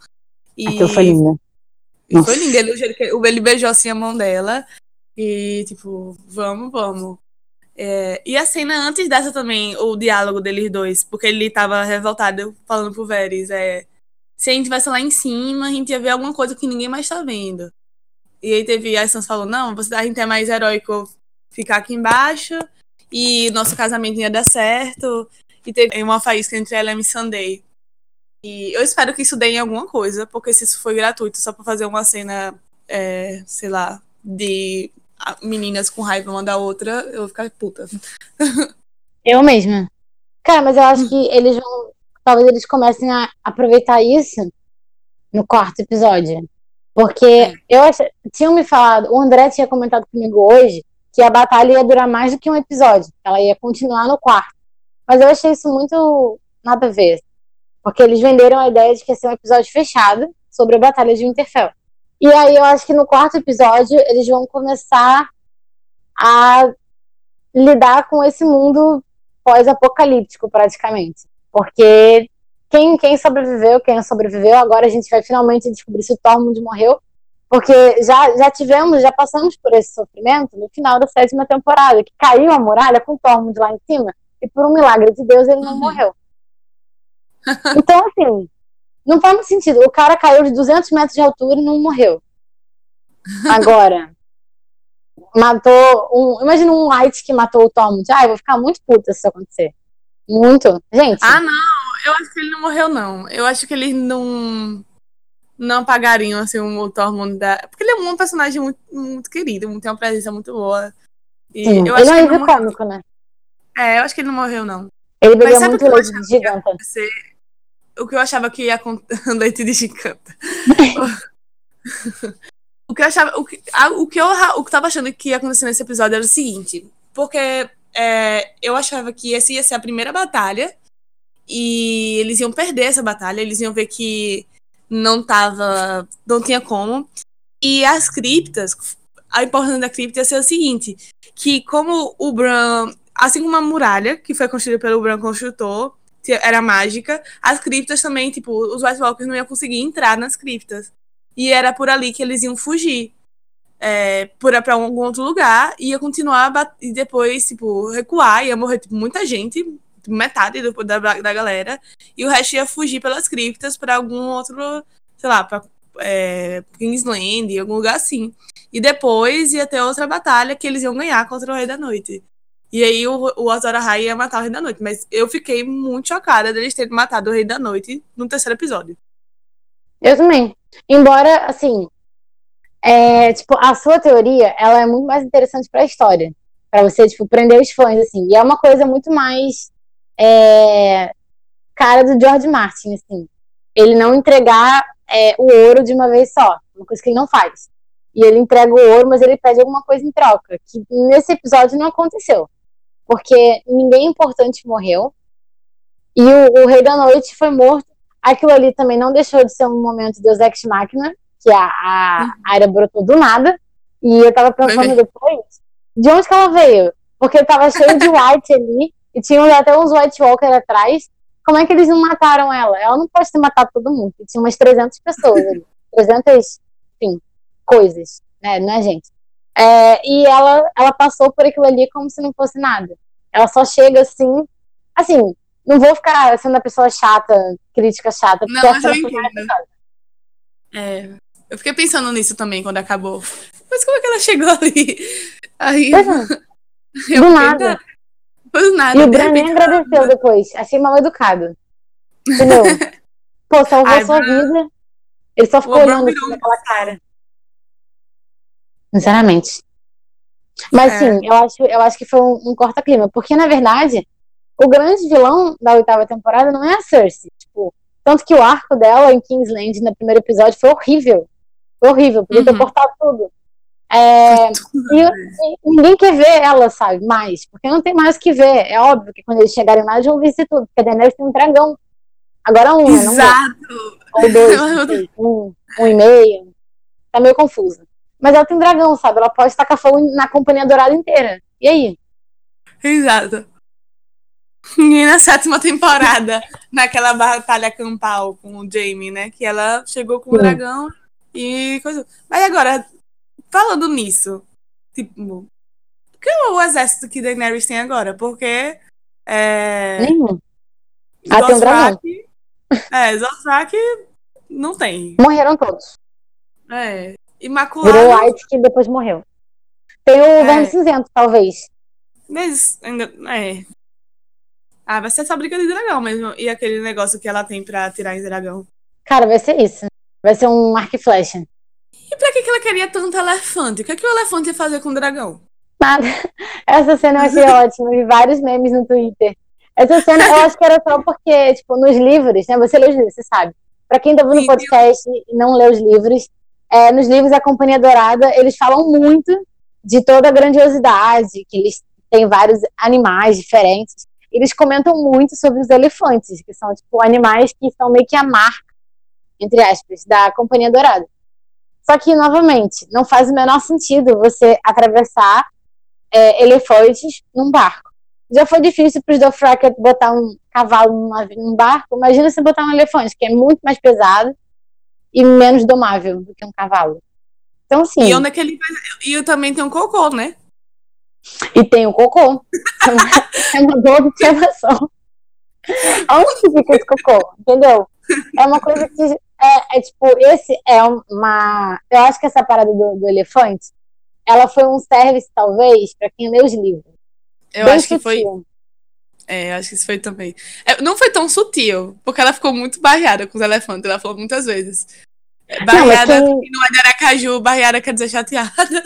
E Aquilo foi linda. Foi lindo. Ele, ele beijou assim a mão dela. E, tipo, vamos, vamos. É, e a cena antes dessa também, o diálogo deles dois, porque ele tava revoltado falando pro Veres, é, se a gente tivesse lá em cima, a gente ia ver alguma coisa que ninguém mais tá vendo. E aí teve, a Sans falou, não, você, a gente é mais heróico ficar aqui embaixo, e nosso casamento ia dar certo, e teve uma faísca entre ela e a Sunday. E eu espero que isso dê em alguma coisa, porque se isso foi gratuito só pra fazer uma cena, é, sei lá, de meninas com raiva uma da outra, eu vou ficar puta. Eu mesma. Cara, mas eu acho que eles vão. Talvez eles comecem a aproveitar isso no quarto episódio. Porque é. eu acho. Tinham me falado, o André tinha comentado comigo hoje que a batalha ia durar mais do que um episódio. Ela ia continuar no quarto. Mas eu achei isso muito nada a ver. Porque eles venderam a ideia de que ia ser um episódio fechado sobre a Batalha de Winterfell. E aí eu acho que no quarto episódio eles vão começar a lidar com esse mundo pós-apocalíptico, praticamente. Porque quem, quem sobreviveu, quem sobreviveu, agora a gente vai finalmente descobrir se o Tormund morreu. Porque já, já tivemos, já passamos por esse sofrimento no final da sétima temporada, que caiu a muralha com o Tormund lá em cima, e por um milagre de Deus ele não uhum. morreu. Então, assim, não faz muito sentido. O cara caiu de 200 metros de altura e não morreu. Agora, matou um. Imagina um White que matou o Tom. Ah, eu vou ficar muito puta se isso acontecer. Muito. Gente. Ah, não. Eu acho que ele não morreu, não. Eu acho que eles não. Não apagariam assim o Tormund da. Porque ele é um personagem muito, muito querido, tem uma presença muito boa. E Sim, eu acho ele é um cômico, né? É, eu acho que ele não morreu, não. Ele bebeu muito leite de giganta o que eu achava que ia com leite de giganta. o que eu achava. O que, o que eu o que tava achando que ia acontecer nesse episódio era o seguinte. Porque é, eu achava que essa ia ser a primeira batalha. E eles iam perder essa batalha. Eles iam ver que não tava. não tinha como. E as criptas. A importância da cripta ia ser o seguinte: que como o Bran. Assim como a muralha, que foi construída pelo Bran construtor, era mágica, as criptas também, tipo, os White Walkers não iam conseguir entrar nas criptas. E era por ali que eles iam fugir. É, para algum outro lugar, ia continuar e depois, tipo, recuar, ia morrer tipo, muita gente, tipo, metade do, da, da galera, e o resto ia fugir pelas criptas para algum outro, sei lá, pra é, Kingsland, algum lugar assim. E depois ia ter outra batalha que eles iam ganhar contra o Rei da Noite. E aí o, o Azor Ahai ia matar o Rei da Noite. Mas eu fiquei muito chocada deles terem matado o Rei da Noite no terceiro episódio. Eu também. Embora, assim, é, tipo, a sua teoria, ela é muito mais interessante para a história. para você, tipo, prender os fãs, assim. E é uma coisa muito mais é, cara do George Martin, assim. Ele não entregar é, o ouro de uma vez só. Uma coisa que ele não faz. E ele entrega o ouro, mas ele pede alguma coisa em troca. Que nesse episódio não aconteceu. Porque ninguém importante morreu. E o, o Rei da Noite foi morto Aquilo ali também não deixou de ser um momento Deus Ex Machina, que a, a área brotou do nada. E eu tava pensando depois, de onde que ela veio? Porque tava cheio de white ali, e tinha até uns White Walker atrás. Como é que eles não mataram ela? Ela não pode ter matado todo mundo. Tinha umas 300 pessoas ali. 300, enfim, coisas, né? Não é gente. É, e ela, ela passou por aquilo ali como se não fosse nada. Ela só chega assim, assim, não vou ficar sendo a pessoa chata, crítica chata. Não, mas eu entendo. É, eu fiquei pensando nisso também quando acabou. Mas como é que ela chegou ali? Aí, é. Do nada. Pois nada. E o Bran nem agradeceu depois. Achei mal educado. Entendeu? Pô, salvou Ai, sua Bran... vida. Ele só ficou olhando assim naquela cara. Sinceramente. Mas é. sim, eu acho, eu acho que foi um, um corta-clima. Porque, na verdade, o grande vilão da oitava temporada não é a Cersei. Tipo, tanto que o arco dela em Kingsland no primeiro episódio foi horrível. Foi horrível, podia ter uhum. cortado tudo. É, e, e, ninguém quer ver ela, sabe, mais, porque não tem mais o que ver. É óbvio que quando eles chegarem lá, eles vão ver tudo, porque a Daenerys tem um dragão. Agora um, né, Exato. Não Ou dois, um, um e meio. Tá meio confusa. Mas ela tem dragão, sabe? Ela pode tacar fogo na Companhia Dourada inteira. E aí? Exato. E na sétima temporada, naquela batalha campal com o Jamie, né? Que ela chegou com o dragão e coisa. Mas agora, falando nisso, tipo, que é o exército que Daenerys tem agora? Porque. É. Nenhum. Ah, tem um dragão. É, Zostrak não tem. Morreram todos. É. Imaculado. Virou White que depois morreu. Tem o é. Verme Cinzento, talvez. Mas ainda. É. Ah, vai ser essa briga de dragão mesmo. E aquele negócio que ela tem pra tirar em dragão. Cara, vai ser isso. Vai ser um arco e flecha. E pra que, que ela queria tanto elefante? O que, é que o elefante ia fazer com o dragão? Nada. Essa cena eu achei ótima. Vi vários memes no Twitter. Essa cena eu acho que era só porque, tipo, nos livros, né? Você lê os livros, você sabe. Pra quem tá vendo o podcast e não lê os livros, é, nos livros da Companhia Dourada, eles falam muito de toda a grandiosidade, que eles têm vários animais diferentes eles comentam muito sobre os elefantes, que são tipo animais que são meio que a marca, entre aspas, da Companhia Dourada. Só que, novamente, não faz o menor sentido você atravessar é, elefantes num barco. Já foi difícil para os Dothraki botar um cavalo num barco, imagina você botar um elefante, que é muito mais pesado e menos domável do que um cavalo. Então, sim. E onde é que ele E também tem um cocô, né? E tem o cocô. é uma boa observação. Onde fica esse cocô? Entendeu? É uma coisa que é, é, tipo, esse é uma. Eu acho que essa parada do, do elefante, ela foi um service, talvez, para quem lê os livros. Eu Bem acho sutil. que foi. É, eu acho que isso foi também. É, não foi tão sutil, porque ela ficou muito barreada com os elefantes, ela falou muitas vezes. Barreada não, não é de Aracaju, barreada quer dizer chateada.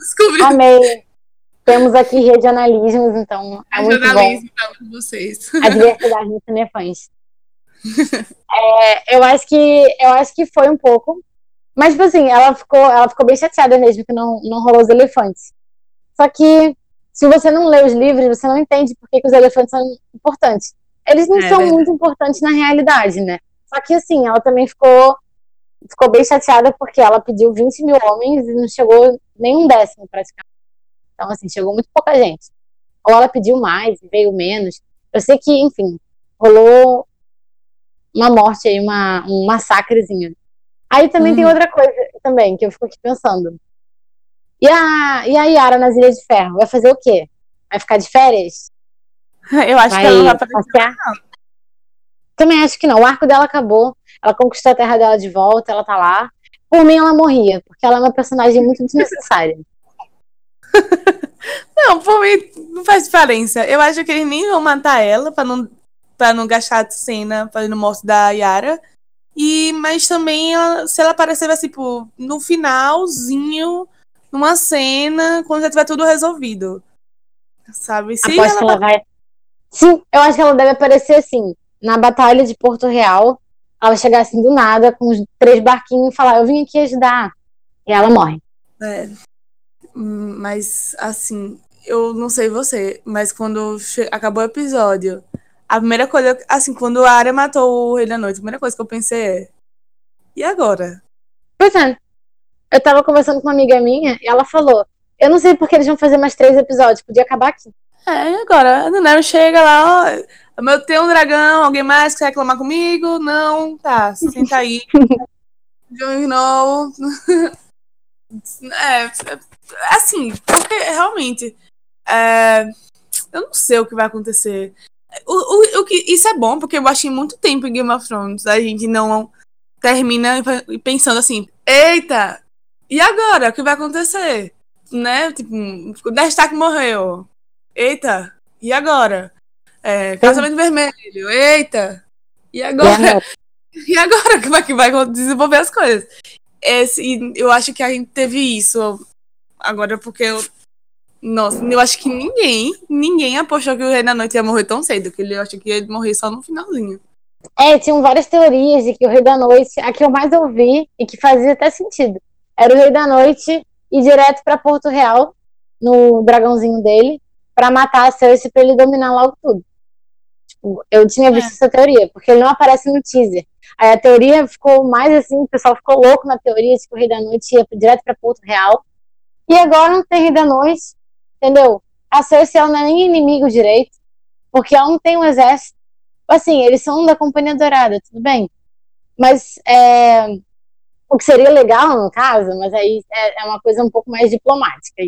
Descobri. Amei. Temos aqui regionalismos, então é muito bom. com vocês. A diversidade dos cinefãs. é, eu acho que eu acho que foi um pouco Mas, tipo assim, ela ficou, ela ficou bem chateada mesmo que não, não rolou os elefantes. Só que, se você não lê os livros, você não entende por que, que os elefantes são importantes. Eles não é, são verdade. muito importantes na realidade, né? Só que, assim, ela também ficou, ficou bem chateada porque ela pediu 20 mil homens e não chegou nem um décimo, praticamente. Então, assim, chegou muito pouca gente. Ou ela pediu mais, veio menos. Eu sei que, enfim, rolou uma morte aí, uma, um massacrezinho. Aí também tem uhum. outra coisa também, que eu fico aqui pensando. E a, e a Yara nas Ilhas de Ferro? Vai fazer o quê? Vai ficar de férias? Eu acho vai que ela não vai passear. Também acho que não. O arco dela acabou. Ela conquistou a terra dela de volta, ela tá lá. Por mim, ela morria, porque ela é uma personagem muito desnecessária. não, por mim, não faz diferença. Eu acho que eles nem vão matar ela pra não, pra não gastar a cena fazendo morte da Yara. E, mas também, ela, se ela aparecer, vai, tipo, no finalzinho, numa cena, quando já tiver tudo resolvido. Sabe? Se ela... ela vai. Sim, eu acho que ela deve aparecer assim, na Batalha de Porto Real. Ela chegar assim do nada, com os três barquinhos e falar: Eu vim aqui ajudar. E ela morre. É. Mas, assim, eu não sei você, mas quando acabou o episódio a primeira coisa, assim, quando a Arya matou o Rei da Noite, a primeira coisa que eu pensei é. E agora? Pois é. Eu tava conversando com uma amiga minha e ela falou: Eu não sei porque eles vão fazer mais três episódios, podia acabar aqui. É, agora? A Daenerys chega lá, ó. Meu, tem um dragão, alguém mais quer reclamar comigo? Não, tá, senta aí. Jon Snow. é, assim, porque realmente. É, eu não sei o que vai acontecer. O, o, o que, isso é bom, porque eu achei muito tempo em Game of Thrones. A gente não termina pensando assim, eita, e agora? O que vai acontecer? Né? Tipo, o Destaque morreu. Eita, e agora? É, casamento vermelho, eita, e agora? E agora? Como é que vai desenvolver as coisas? Esse, eu acho que a gente teve isso agora porque eu nossa, eu acho que ninguém, ninguém apostou que o Rei da Noite ia morrer tão cedo, que ele acha que ia morrer só no finalzinho. É, tinham várias teorias de que o Rei da Noite, a que eu mais ouvi e que fazia até sentido, era o Rei da Noite ir direto para Porto Real, no dragãozinho dele, para matar a Cersei pra ele dominar logo tudo. Tipo, eu tinha visto é. essa teoria, porque ele não aparece no teaser. Aí a teoria ficou mais assim, o pessoal ficou louco na teoria de que o Rei da Noite ia direto para Porto Real. E agora não tem Rei da Noite, entendeu? A Cersei não é nem inimigo direito, porque ela não tem um exército. Assim, eles são da Companhia Dourada, tudo bem. Mas é, o que seria legal, no caso, mas aí é, é uma coisa um pouco mais diplomática.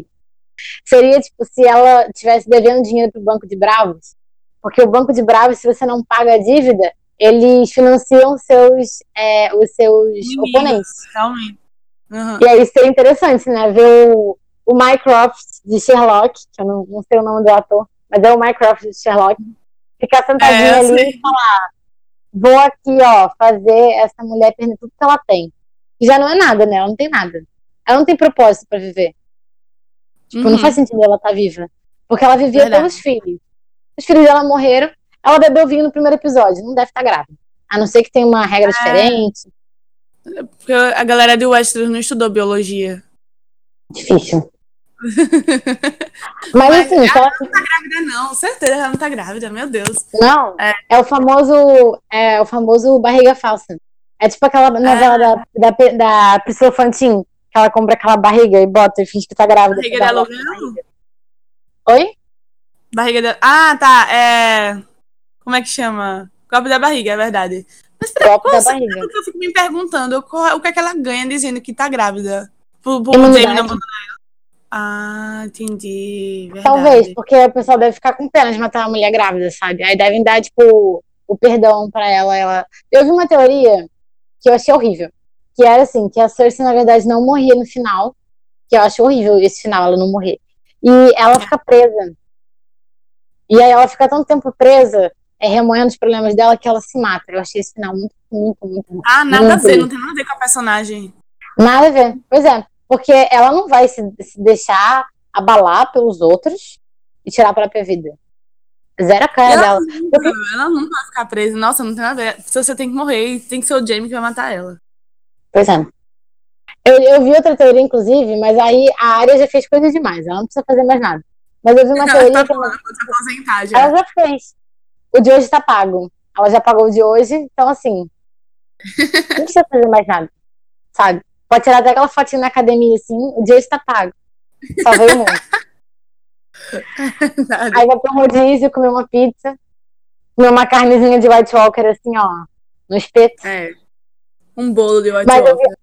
Seria, tipo, se ela tivesse devendo dinheiro para o Banco de Bravos, porque o Banco de Bravos, se você não paga a dívida, eles financiam seus, é, os seus oponentes. Realmente. Uhum. E aí seria interessante, né? Ver o, o Mycroft de Sherlock, que eu não, não, sei o nome do ator, mas é o Mycroft de Sherlock, ficar sentadinho é, ali e falar: vou aqui, ó, fazer essa mulher perder tudo que ela tem. Já não é nada, né? Ela não tem nada. Ela não tem propósito para viver. Tipo, uhum. não faz sentido ela estar tá viva. Porque ela vivia Verdade. pelos filhos. Os filhos dela morreram, ela bebeu vinho no primeiro episódio, não deve estar tá grávida. A não ser que tenha uma regra é. diferente. Porque a galera de Westeros não estudou biologia. Difícil. Mas, Mas assim, ela só... não tá grávida, não. Certeza ela não tá grávida, meu Deus. Não, é, é o famoso. É o famoso barriga falsa. É tipo aquela novela é. da, da, da Priscila Fantin, que ela compra aquela barriga e bota e finge que tá grávida. Barriga de aluguel? Oi? Barriga de... Ah, tá. É. Como é que chama? Copo da barriga, é verdade. Mas Copo da barriga. Eu fico me perguntando o que é que ela ganha dizendo que tá grávida. Por, por Jamie não ah, entendi. Verdade. Talvez, porque o pessoal deve ficar com pena de matar uma mulher grávida, sabe? Aí devem dar, tipo, o perdão para ela, ela. Eu vi uma teoria que eu achei horrível. Que era assim, que a Cersei, na verdade, não morria no final. Que eu acho horrível esse final, ela não morrer. E ela fica presa. E aí ela fica tanto tempo presa, é, remoendo os problemas dela, que ela se mata. Eu achei esse final muito, muito, muito. Ah, nada muito a ver, não tem nada a ver com a personagem. Nada a ver. Pois é. Porque ela não vai se, se deixar abalar pelos outros e tirar a própria vida. Zero a cara ela dela. Nunca, Ela não vai ficar presa. Nossa, não tem nada a ver. Se você tem que morrer, tem que ser o Jamie que vai matar ela. Pois é. Eu, eu vi outra teoria, inclusive, mas aí a área já fez coisa demais. Ela não precisa fazer mais nada. Mas eu vi uma teoria. Ela, tá ela... aposentar já. ela já fez. O de hoje tá pago. Ela já pagou o de hoje, então assim. não precisa fazer mais nada. Sabe? Pode tirar até aquela fotinha na academia, assim, o de hoje tá pago. Só veio muito. Aí vai pra um rodízio, comer uma pizza, comer uma carnezinha de White Walker, assim, ó, no espeto. É. Um bolo de White Mas Walker.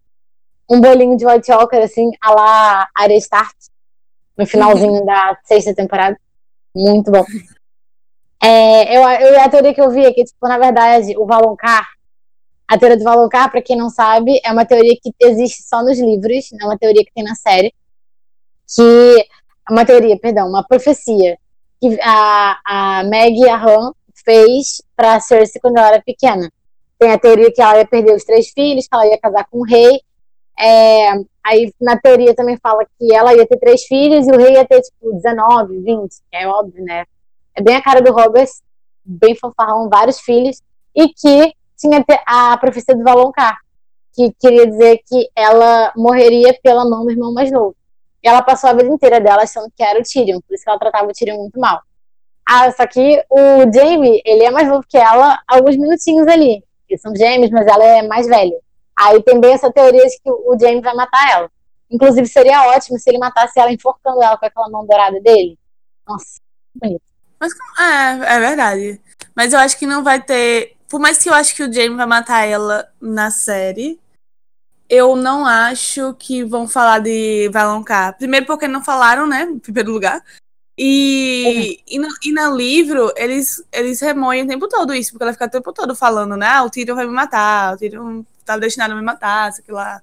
Um bolinho de White Walker, assim, a lá Start, no finalzinho da sexta temporada. Muito bom. É, eu, eu, a teoria que eu vi é que, tipo, na verdade, o Valonqar, a teoria do Valonqar, para quem não sabe, é uma teoria que existe só nos livros, não é uma teoria que tem na série, que uma teoria, perdão, uma profecia que a, a Meg a fez para Cersei quando ela era pequena. Tem a teoria que ela ia perder os três filhos, que ela ia casar com o rei. É, aí na teoria também fala que ela ia ter três filhos e o rei ia ter tipo 19, 20, que é óbvio, né? É bem a cara do Robert, bem fanfarrão, vários filhos, e que tinha a profecia do Valonqar, que queria dizer que ela morreria pela mão do irmão mais novo. E ela passou a vida inteira dela achando que era o Tyrion, por isso que ela tratava o Tyrion muito mal. Ah, só que o Jamie, ele é mais novo que ela, alguns minutinhos ali. Eles são gêmeos, mas ela é mais velha. Aí tem bem essa teoria de que o Jamie vai matar ela. Inclusive, seria ótimo se ele matasse ela enforcando ela com aquela mão dourada dele. Nossa, bonito. Mas é, é verdade. Mas eu acho que não vai ter. Por mais que eu acho que o Jamie vai matar ela na série, eu não acho que vão falar de Valonqar. Primeiro porque não falaram, né? Em primeiro lugar. E, é. e, no, e no livro, eles, eles remoem o tempo todo isso, porque ela fica o tempo todo falando, né? Ah, o Tyrion vai me matar, o Tyrion tá destinado a me matar, sei lá.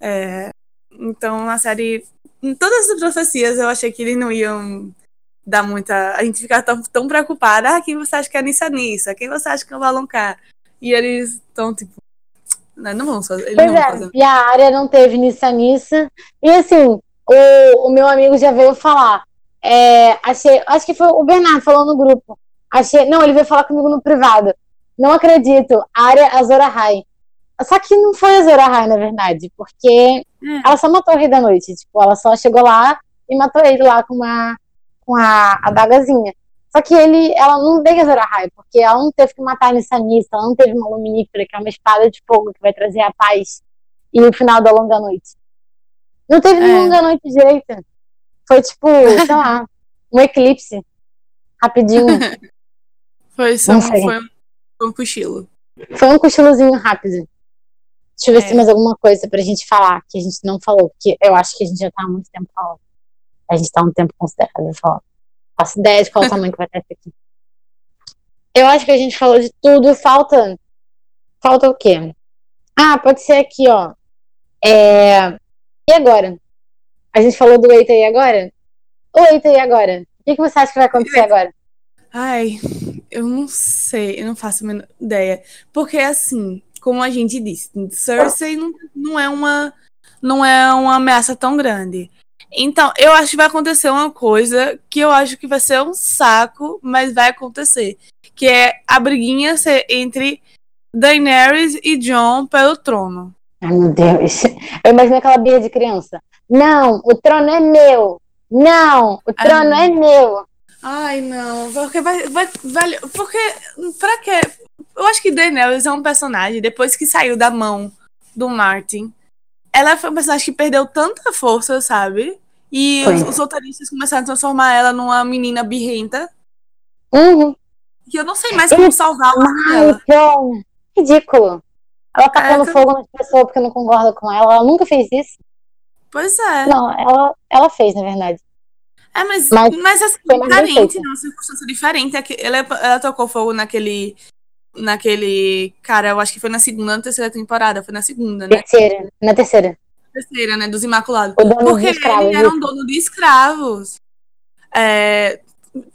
É, então, na série, em todas as profecias, eu achei que eles não iam dar muita. A gente ficar tão, tão preocupada. Ah, quem você acha que é Nissa Nissa? Quem você acha que é o Valonqar? E eles estão, tipo, né? Não vão fazer. Pois não é, fazer. e a área não teve Nissa Nissa. E assim, o, o meu amigo já veio falar. É, achei, acho que foi o Bernardo falou no grupo. Achei, não, ele veio falar comigo no privado. Não acredito. Área Azora High. Só que não foi Azora High, na verdade, porque hum. ela só matou o Rei da Noite. Tipo, ela só chegou lá e matou ele lá com uma com a adagazinha. Só que ele, ela não veio Azora High, porque ela não teve que matar a Nissanissa, ela não teve uma luminífera, que é uma espada de fogo que vai trazer a paz e o final da longa noite. Não teve é. longa noite direita. Foi tipo, sei lá, um eclipse. Rapidinho. foi só foi um, um cochilo. Foi um cochilozinho rápido. Deixa eu ver é. se tem mais alguma coisa pra gente falar que a gente não falou, porque eu acho que a gente já tá há muito tempo falando. A gente tá um tempo considerável falando faço ideia de qual tamanho que vai ter aqui. Eu acho que a gente falou de tudo. Falta. Falta o quê? Ah, pode ser aqui, ó. É... E agora? A gente falou do Eita e agora? O Eita e agora? O que, que você acha que vai acontecer agora? Ai, eu não sei, eu não faço a menor ideia. Porque, assim, como a gente disse, Cersei não, não é uma não é uma ameaça tão grande. Então, eu acho que vai acontecer uma coisa que eu acho que vai ser um saco, mas vai acontecer. Que é a briguinha ser entre Daenerys e Jon pelo trono. Ai, meu Deus. Eu imagino aquela birra de criança. Não, o trono é meu. Não, o trono Ai, é meu. Ai, não. Porque vai, vai, vai. Porque. Pra quê? Eu acho que Daenerys é um personagem, depois que saiu da mão do Martin, ela foi um personagem que perdeu tanta força, sabe? E os, os roteiristas começaram a transformar ela numa menina birrenta. Uhum. E eu não sei mais como salvar ela. Então, ridículo. Ela tacando é, fogo nas pessoas porque não concorda com ela. Ela nunca fez isso. Pois é. Não, ela, ela fez, na verdade. É, mas, mas, mas assim, diferente, uma circunstância diferente. É ela, ela tocou fogo naquele. Naquele. Cara, eu acho que foi na segunda ou terceira temporada. Foi na segunda, né? Terceira. Na terceira terceira, né? Dos Imaculados. Porque ele era um dono de escravos. É,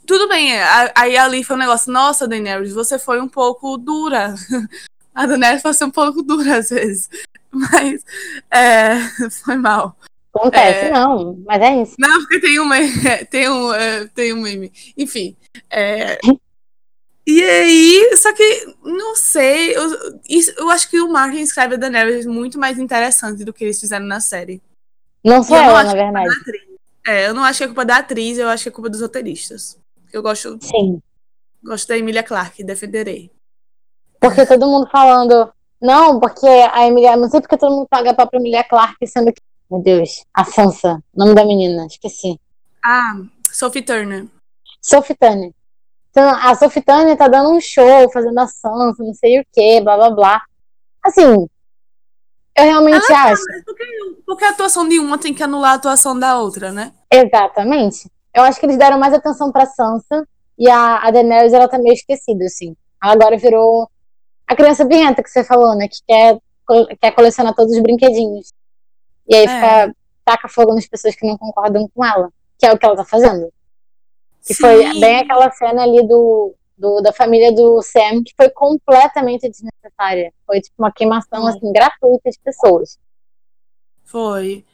tudo bem, aí ali foi um negócio, nossa, Daenerys, você foi um pouco dura. A Daenerys foi um pouco dura às vezes. Mas é, foi mal. Acontece, é, não, mas é isso. Não, porque tem um meme, tem um, é, tem um meme. Enfim. É, E aí, só que, não sei, eu, isso, eu acho que o Martin escreve a Daenerys muito mais interessante do que eles fizeram na série. Não sou ela, na verdade. É, eu não acho que é culpa da atriz, eu acho que é culpa dos roteiristas. Eu gosto. Sim. Gosto da Emilia Clarke, defenderei. Porque todo mundo falando. Não, porque a Emilia. Não sei porque todo mundo paga pra Emilia Clarke, sendo que. Meu Deus, a Sansa, nome da menina, esqueci. Ah, Sophie Turner. Sophie Turner. Então, a Turner tá dando um show, fazendo a Sansa, não sei o que, blá blá blá. Assim, eu realmente ah, acho. Porque, porque a atuação de uma tem que anular a atuação da outra, né? Exatamente. Eu acho que eles deram mais atenção pra Sansa e a, a Daenerys, ela tá meio esquecida, assim. Ela agora virou a criança birrenta que você falou, né? Que quer, quer colecionar todos os brinquedinhos. E aí é. fica, taca fogo nas pessoas que não concordam com ela. Que é o que ela tá fazendo. Que Sim. foi bem aquela cena ali do, do, da família do Sam, que foi completamente desnecessária. Foi tipo uma queimação assim, gratuita de pessoas. Foi.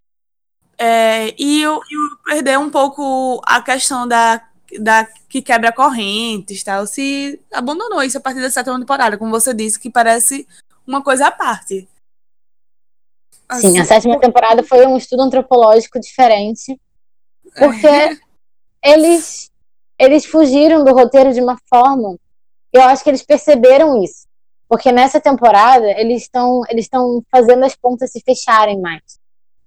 É, e eu, eu perder um pouco a questão da da, que quebra correntes tal, se abandonou isso a partir da sétima temporada, como você disse, que parece uma coisa à parte. Assim, Sim, a sétima temporada foi um estudo antropológico diferente, porque é. eles, eles fugiram do roteiro de uma forma, eu acho que eles perceberam isso, porque nessa temporada eles estão eles estão fazendo as pontas se fecharem mais.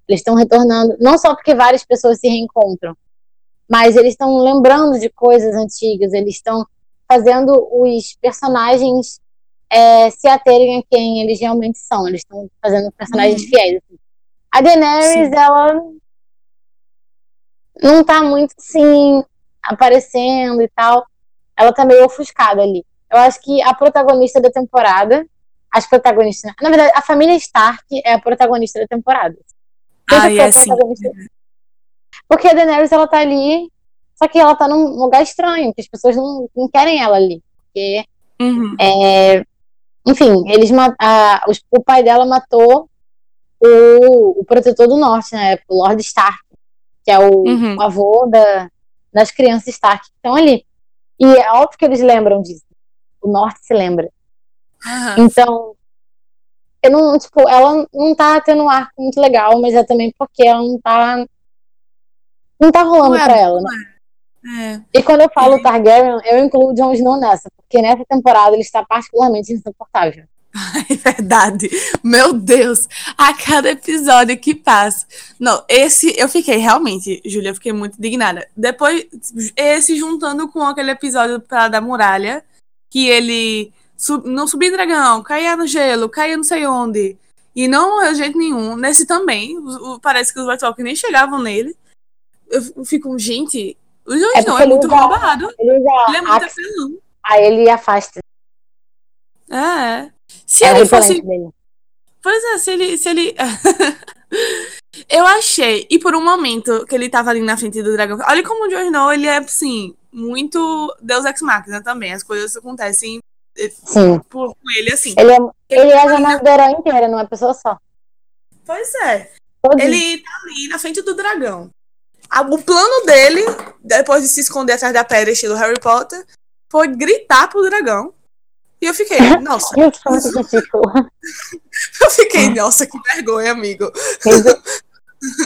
Eles estão retornando, não só porque várias pessoas se reencontram, mas eles estão lembrando de coisas antigas, eles estão fazendo os personagens é, se aterem a quem eles realmente são, eles estão fazendo personagens uhum. fiéis. Assim. A Daenerys, Sim. ela não tá muito assim aparecendo e tal, ela tá meio ofuscada ali. Eu acho que a protagonista da temporada, as protagonistas, na verdade, a família Stark é a protagonista da temporada. Ah, é assim. Porque a Daenerys, ela tá ali, só que ela tá num lugar estranho, que as pessoas não, não querem ela ali. Porque, uhum. é, enfim, eles a, o pai dela matou o, o protetor do norte, né? O Lord Stark, que é o, uhum. o avô da, das crianças Stark que estão ali. E é óbvio que eles lembram disso. O norte se lembra. Uhum. Então, eu não, tipo, ela não tá tendo um arco muito legal, mas é também porque ela não tá não tá rolando é, pra ela, né? É. E quando eu falo é. Targaryen, eu incluo o Jon Snow nessa, porque nessa temporada ele está particularmente insuportável. É verdade. Meu Deus, a cada episódio que passa. Não, esse eu fiquei realmente, Júlia, eu fiquei muito indignada. Depois, esse juntando com aquele episódio pra, da muralha, que ele sub, não subia dragão, caía no gelo, caía não sei onde. E não morreu jeito nenhum. Nesse também, o, o, parece que os White nem chegavam nele eu fico, gente, é Snow é muito usa, roubado. Ele, ele é muito apelão. Aí ele afasta. É. Se é ele fosse. Dele. Pois é, se ele. Se ele... eu achei, e por um momento que ele tava ali na frente do dragão. Olha como o Jon Snow, ele é assim, muito Deus Ex Machina também. As coisas acontecem eh, Sim. Por, com ele assim. Ele é, ele, ele é a jornada do herói inteira, não é pessoa só. Pois é. Ele tá ali na frente do dragão. O plano dele, depois de se esconder atrás da pedra, estilo Harry Potter, foi gritar pro dragão. E eu fiquei, nossa. eu fiquei, nossa, que vergonha, amigo.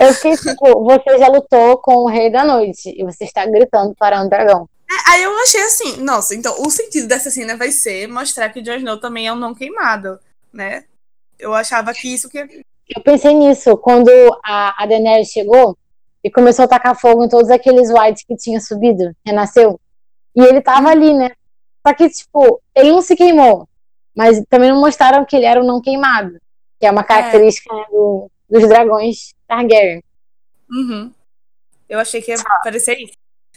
Eu fiquei tipo, você já lutou com o Rei da Noite e você está gritando para um dragão. É, aí eu achei assim, nossa, então o sentido dessa cena vai ser mostrar que Jon Snow também é um não queimado, né? Eu achava que isso que. Eu pensei nisso, quando a, a Daenerys chegou, e começou a tacar fogo em todos aqueles whites que tinha subido, renasceu. E ele tava ali, né? Só que, tipo, ele não se queimou. Mas também não mostraram que ele era o não queimado. Que é uma característica é. Do, dos dragões Targaryen. Uhum. Eu achei que ia parecer isso.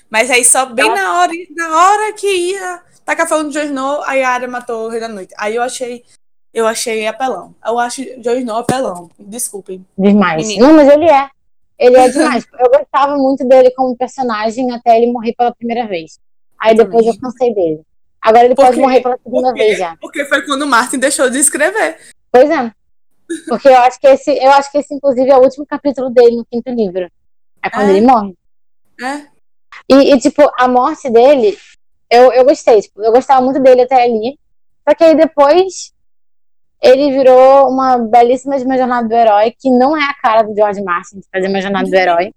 Mas aí só bem eu... na hora, na hora que ia tacar fogo no Jon Snow, a Yara matou o Rei da Noite. Aí eu achei, eu achei apelão. Eu acho Jon Snow apelão. Desculpem. Demais. Menino. Não, mas ele é. Ele é demais. eu gostava muito dele como personagem até ele morrer pela primeira vez. Aí depois eu cansei dele. Agora ele porque, pode morrer pela segunda porque, vez já. Porque foi quando o Martin deixou de escrever. Pois é. Porque eu acho que esse, eu acho que esse, inclusive, é o último capítulo dele no quinto livro. É quando é. ele morre. É. E, e, tipo, a morte dele Eu, eu gostei, tipo, eu gostava muito dele até ali. Só que aí depois ele virou uma belíssima uma jornada do herói, que não é a cara do George Martin de fazer uma jornada do herói.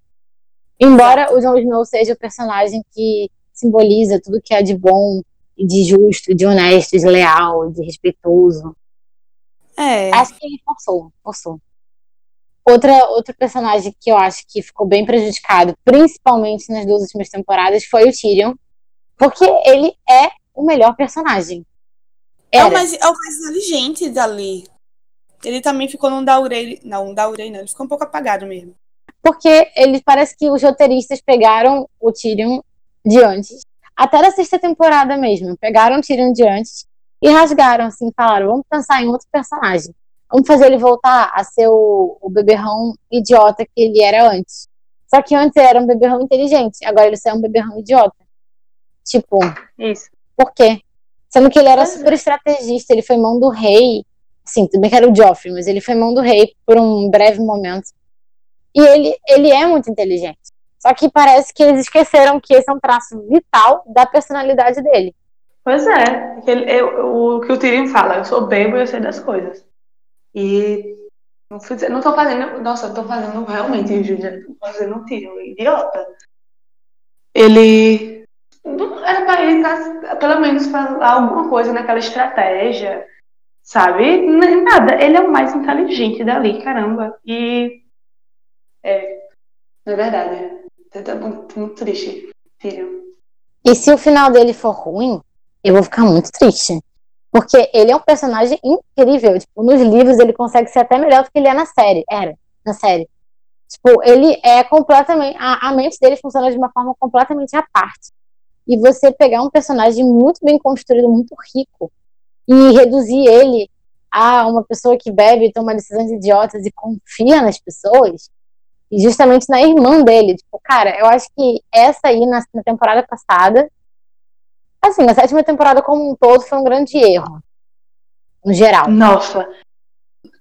Embora o Jon Snow seja o personagem que simboliza tudo que é de bom, de justo, de honesto, de leal, de respeitoso. É. Acho que ele forçou, forçou. Outra, outro personagem que eu acho que ficou bem prejudicado, principalmente nas duas últimas temporadas, foi o Tyrion. Porque ele é o melhor personagem. Era. É o mais, é o mais inteligente dali. Ele também ficou num Daurei. Não, um Daurei não. Ele ficou um pouco apagado mesmo. Porque ele parece que os roteiristas pegaram o Tyrion de antes. Até da sexta temporada mesmo. Pegaram o Tyrion de antes e rasgaram, assim, falaram, vamos pensar em outro personagem. Vamos fazer ele voltar a ser o, o beberrão idiota que ele era antes. Só que antes ele era um beberrão inteligente, agora ele é um beberrão idiota. Tipo, isso. Por quê? Sendo que ele era super estrategista, ele foi mão do rei. Sim, tudo bem que era o Joffrey, mas ele foi mão do rei por um breve momento. E ele, ele é muito inteligente. Só que parece que eles esqueceram que esse é um traço vital da personalidade dele. Pois é, ele, eu, o que o Tyrion fala, eu sou bebo e eu sei das coisas. E não, fiz, não tô fazendo, nossa, eu tô fazendo realmente, Júlia, tô fazendo um Tyrion, idiota. Ele era para ele pelo menos fazer alguma coisa naquela estratégia, sabe? Nada, ele é o mais inteligente dali, caramba. E é, é verdade. Tá muito, muito triste, Tyrion. E se o final dele for ruim, eu vou ficar muito triste. Porque ele é um personagem incrível. Tipo, nos livros ele consegue ser até melhor do que ele é na série. Era, na série. Tipo, ele é completamente. A, a mente dele funciona de uma forma completamente à parte. E você pegar um personagem muito bem construído, muito rico, e reduzir ele a uma pessoa que bebe, toma decisões idiotas e confia nas pessoas, e justamente na irmã dele. Tipo, cara, eu acho que essa aí, na, na temporada passada, Assim, a sétima temporada como um todo foi um grande erro. No geral. Nossa.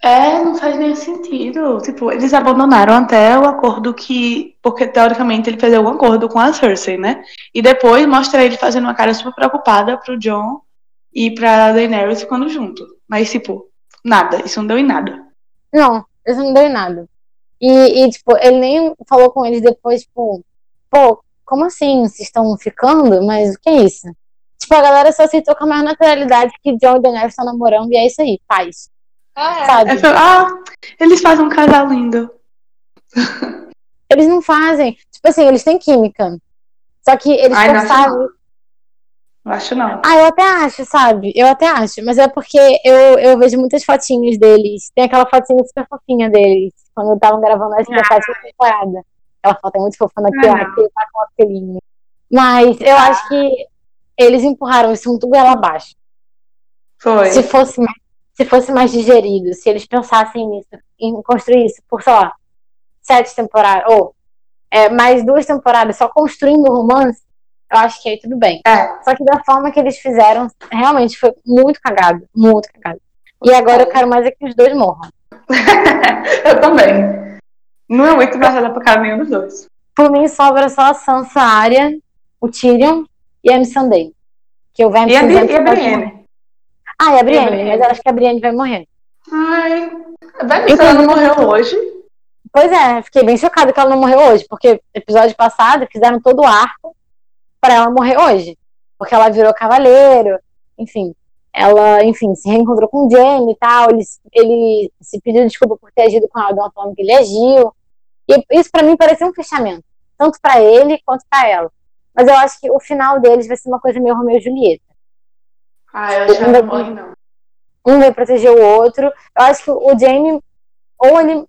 É, não faz nem sentido. Tipo, eles abandonaram até o acordo que. Porque teoricamente ele fez algum acordo com a Cersei, né? E depois mostra ele fazendo uma cara super preocupada pro John e pra Daenerys ficando junto. Mas, tipo, nada. Isso não deu em nada. Não, isso não deu em nada. E, e tipo, ele nem falou com eles depois, tipo, pô, como assim? Vocês estão ficando? Mas o que é isso? Tipo, a galera só aceitou com a maior naturalidade que John e Daenerys estão namorando e é isso aí, paz. Ah, é. Sabe? É, ah, eles fazem um casal lindo. Eles não fazem. Tipo assim, eles têm química. Só que eles Ai. Não acho não. Ah, eu até acho, sabe? Eu até acho. Mas é porque eu, eu vejo muitas fotinhas deles. Tem aquela fotinha super fofinha deles. Quando estavam gravando essa ah. sétima temporada. Aquela foto é muito fofa naquele, ah, aquele tá com aquele. Mas eu ah. acho que eles empurraram isso muito goela abaixo. Foi. Se fosse, se fosse mais digerido, se eles pensassem nisso, em construir isso por, sei lá, sete temporadas, ou é, mais duas temporadas só construindo o romance, eu acho que aí tudo bem. É. Só que da forma que eles fizeram, realmente foi muito cagado. Muito cagado. E agora eu quero mais é que os dois morram. eu também. Não é muito mais pra cara nenhum dos dois. Por mim, sobra só a Sansa Arya, o Tyrion e a Missandei. Que eu venho e, a, e a Brienne. Ah, e a Brienne, mas eu acho que a Brienne vai morrer. Ai, vai então, ela não morreu hoje. Pois é, fiquei bem chocada que ela não morreu hoje, porque episódio passado fizeram todo o arco para ela morrer hoje. Porque ela virou cavaleiro, enfim. Ela, enfim, se reencontrou com o Jamie e tal. Ele, ele se pediu desculpa por ter agido com ela de uma forma que ele agiu. E isso para mim parecia um fechamento, tanto para ele quanto para ela. Mas eu acho que o final deles vai ser uma coisa meio Romeu e Julieta. Ah, eu acho não morre, não. Um vai proteger o outro. Eu acho que o Jamie, ou ele.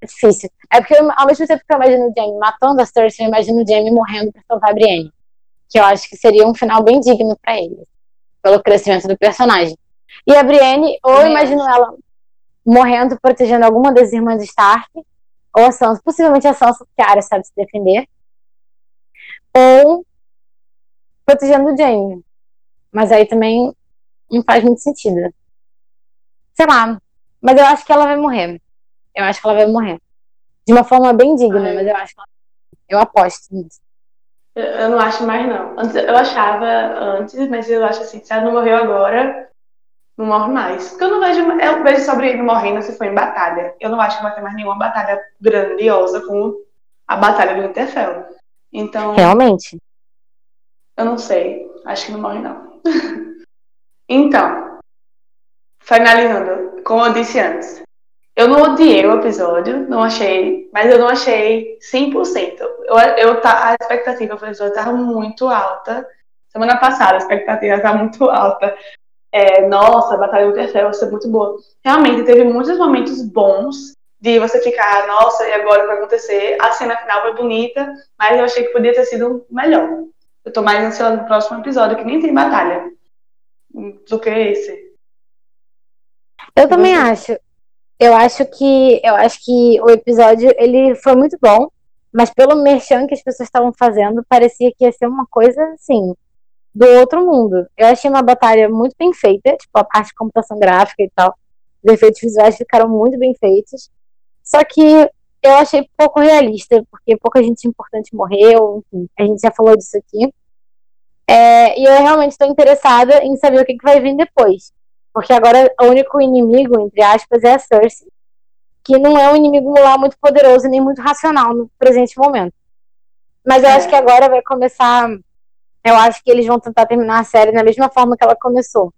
É difícil. É porque eu, ao mesmo tempo que eu imagino o Jamie matando a Cersei, eu imagino o Jamie morrendo pra salvar a Brienne. Que eu acho que seria um final bem digno para ele. Pelo crescimento do personagem. E a Brienne, ou eu imagino ela morrendo protegendo alguma das irmãs Stark, ou a Sansa, possivelmente a Sansa, porque a Arya sabe se defender, ou protegendo o Jamie. Mas aí também não faz muito sentido. Sei lá. Mas eu acho que ela vai morrer. Eu acho que ela vai morrer. De uma forma bem digna, Ai. mas eu acho que ela... Eu aposto nisso. Eu, eu não acho mais, não. Antes, eu achava antes, mas eu acho assim, se ela não morreu agora, não morre mais. Porque eu não vejo. Eu vejo sobre ele morrendo se for em batalha. Eu não acho que vai ter mais nenhuma batalha grandiosa como a batalha do Winterfell. Então. Realmente. Eu não sei. Acho que não morre, não. então. Finalizando, como eu disse antes. Eu não odiei o episódio, não achei, mas eu não achei 100%. Eu, eu, a expectativa para o episódio estava muito alta. Semana passada a expectativa estava muito alta. É, nossa, a Batalha do Terceiro vai ser muito boa. Realmente, teve muitos momentos bons de você ficar, nossa, e agora o que vai acontecer? A cena final foi bonita, mas eu achei que podia ter sido melhor. Eu tô mais ansiosa no próximo episódio, que nem tem batalha, do que esse. Eu também acho. Eu acho que eu acho que o episódio ele foi muito bom, mas pelo merchan que as pessoas estavam fazendo, parecia que ia ser uma coisa assim do outro mundo. Eu achei uma batalha muito bem feita, tipo a parte de computação gráfica e tal. Os efeitos visuais ficaram muito bem feitos. Só que eu achei pouco realista, porque pouca gente importante morreu, enfim, a gente já falou disso aqui. É, e eu realmente estou interessada em saber o que, que vai vir depois. Porque agora o único inimigo, entre aspas, é a Cersei, que não é um inimigo lá muito poderoso nem muito racional no presente momento. Mas eu é. acho que agora vai começar. Eu acho que eles vão tentar terminar a série da mesma forma que ela começou.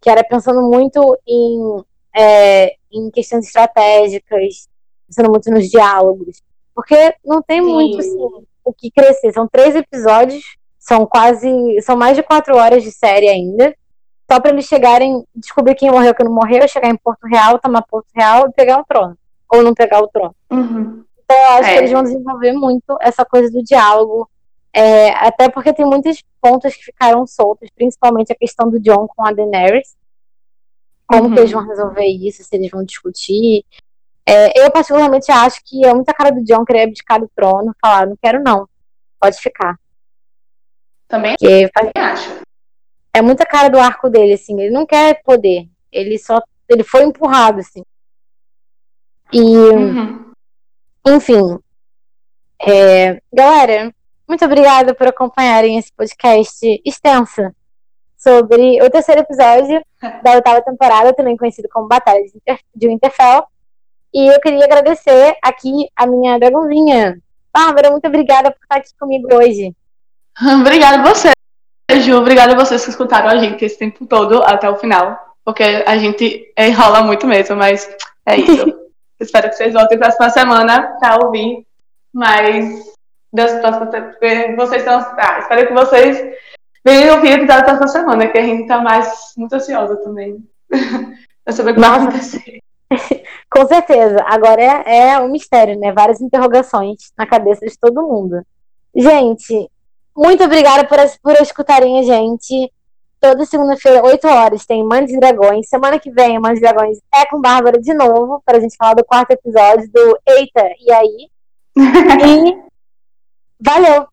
Que era pensando muito em, é, em questões estratégicas, pensando muito nos diálogos. Porque não tem Sim. muito assim, o que crescer. São três episódios, são quase. São mais de quatro horas de série ainda só para eles chegarem, descobrir quem morreu quem não morreu, chegar em Porto Real, tomar Porto Real e pegar o trono. Ou não pegar o trono. Uhum. Então eu acho é. que eles vão desenvolver muito essa coisa do diálogo. É, até porque tem muitos pontos que ficaram soltos, principalmente a questão do John com a Daenerys. Como uhum. que eles vão resolver isso, se eles vão discutir. É, eu, particularmente, acho que é muita cara do John querer abdicar do trono, falar, não quero não, pode ficar. Também Porque faz... acho é muita cara do arco dele, assim. Ele não quer poder. Ele só. Ele foi empurrado, assim. E. Uhum. Enfim. É, galera, muito obrigada por acompanharem esse podcast extenso sobre o terceiro episódio da oitava temporada, também conhecido como Batalha de, Inter de Winterfell. E eu queria agradecer aqui a minha dragãozinha. Bárbara, muito obrigada por estar aqui comigo hoje. Obrigada a você. Ju, obrigada a vocês que escutaram a gente esse tempo todo até o final, porque a gente enrola muito mesmo, mas é isso. Espero que vocês voltem próxima semana para ouvir mais das próximas vocês estão. Ah, espero que vocês venham ouvir o episódio da próxima semana, que a gente está mais muito ansiosa também. pra saber o que vai acontecer. Com certeza. Agora é, é um mistério, né? Várias interrogações na cabeça de todo mundo. Gente, muito obrigada por, por escutarem a gente. Toda segunda-feira, 8 horas, tem e Dragões. Semana que vem, e Dragões é com Bárbara de novo, para a gente falar do quarto episódio do Eita, e aí? e valeu!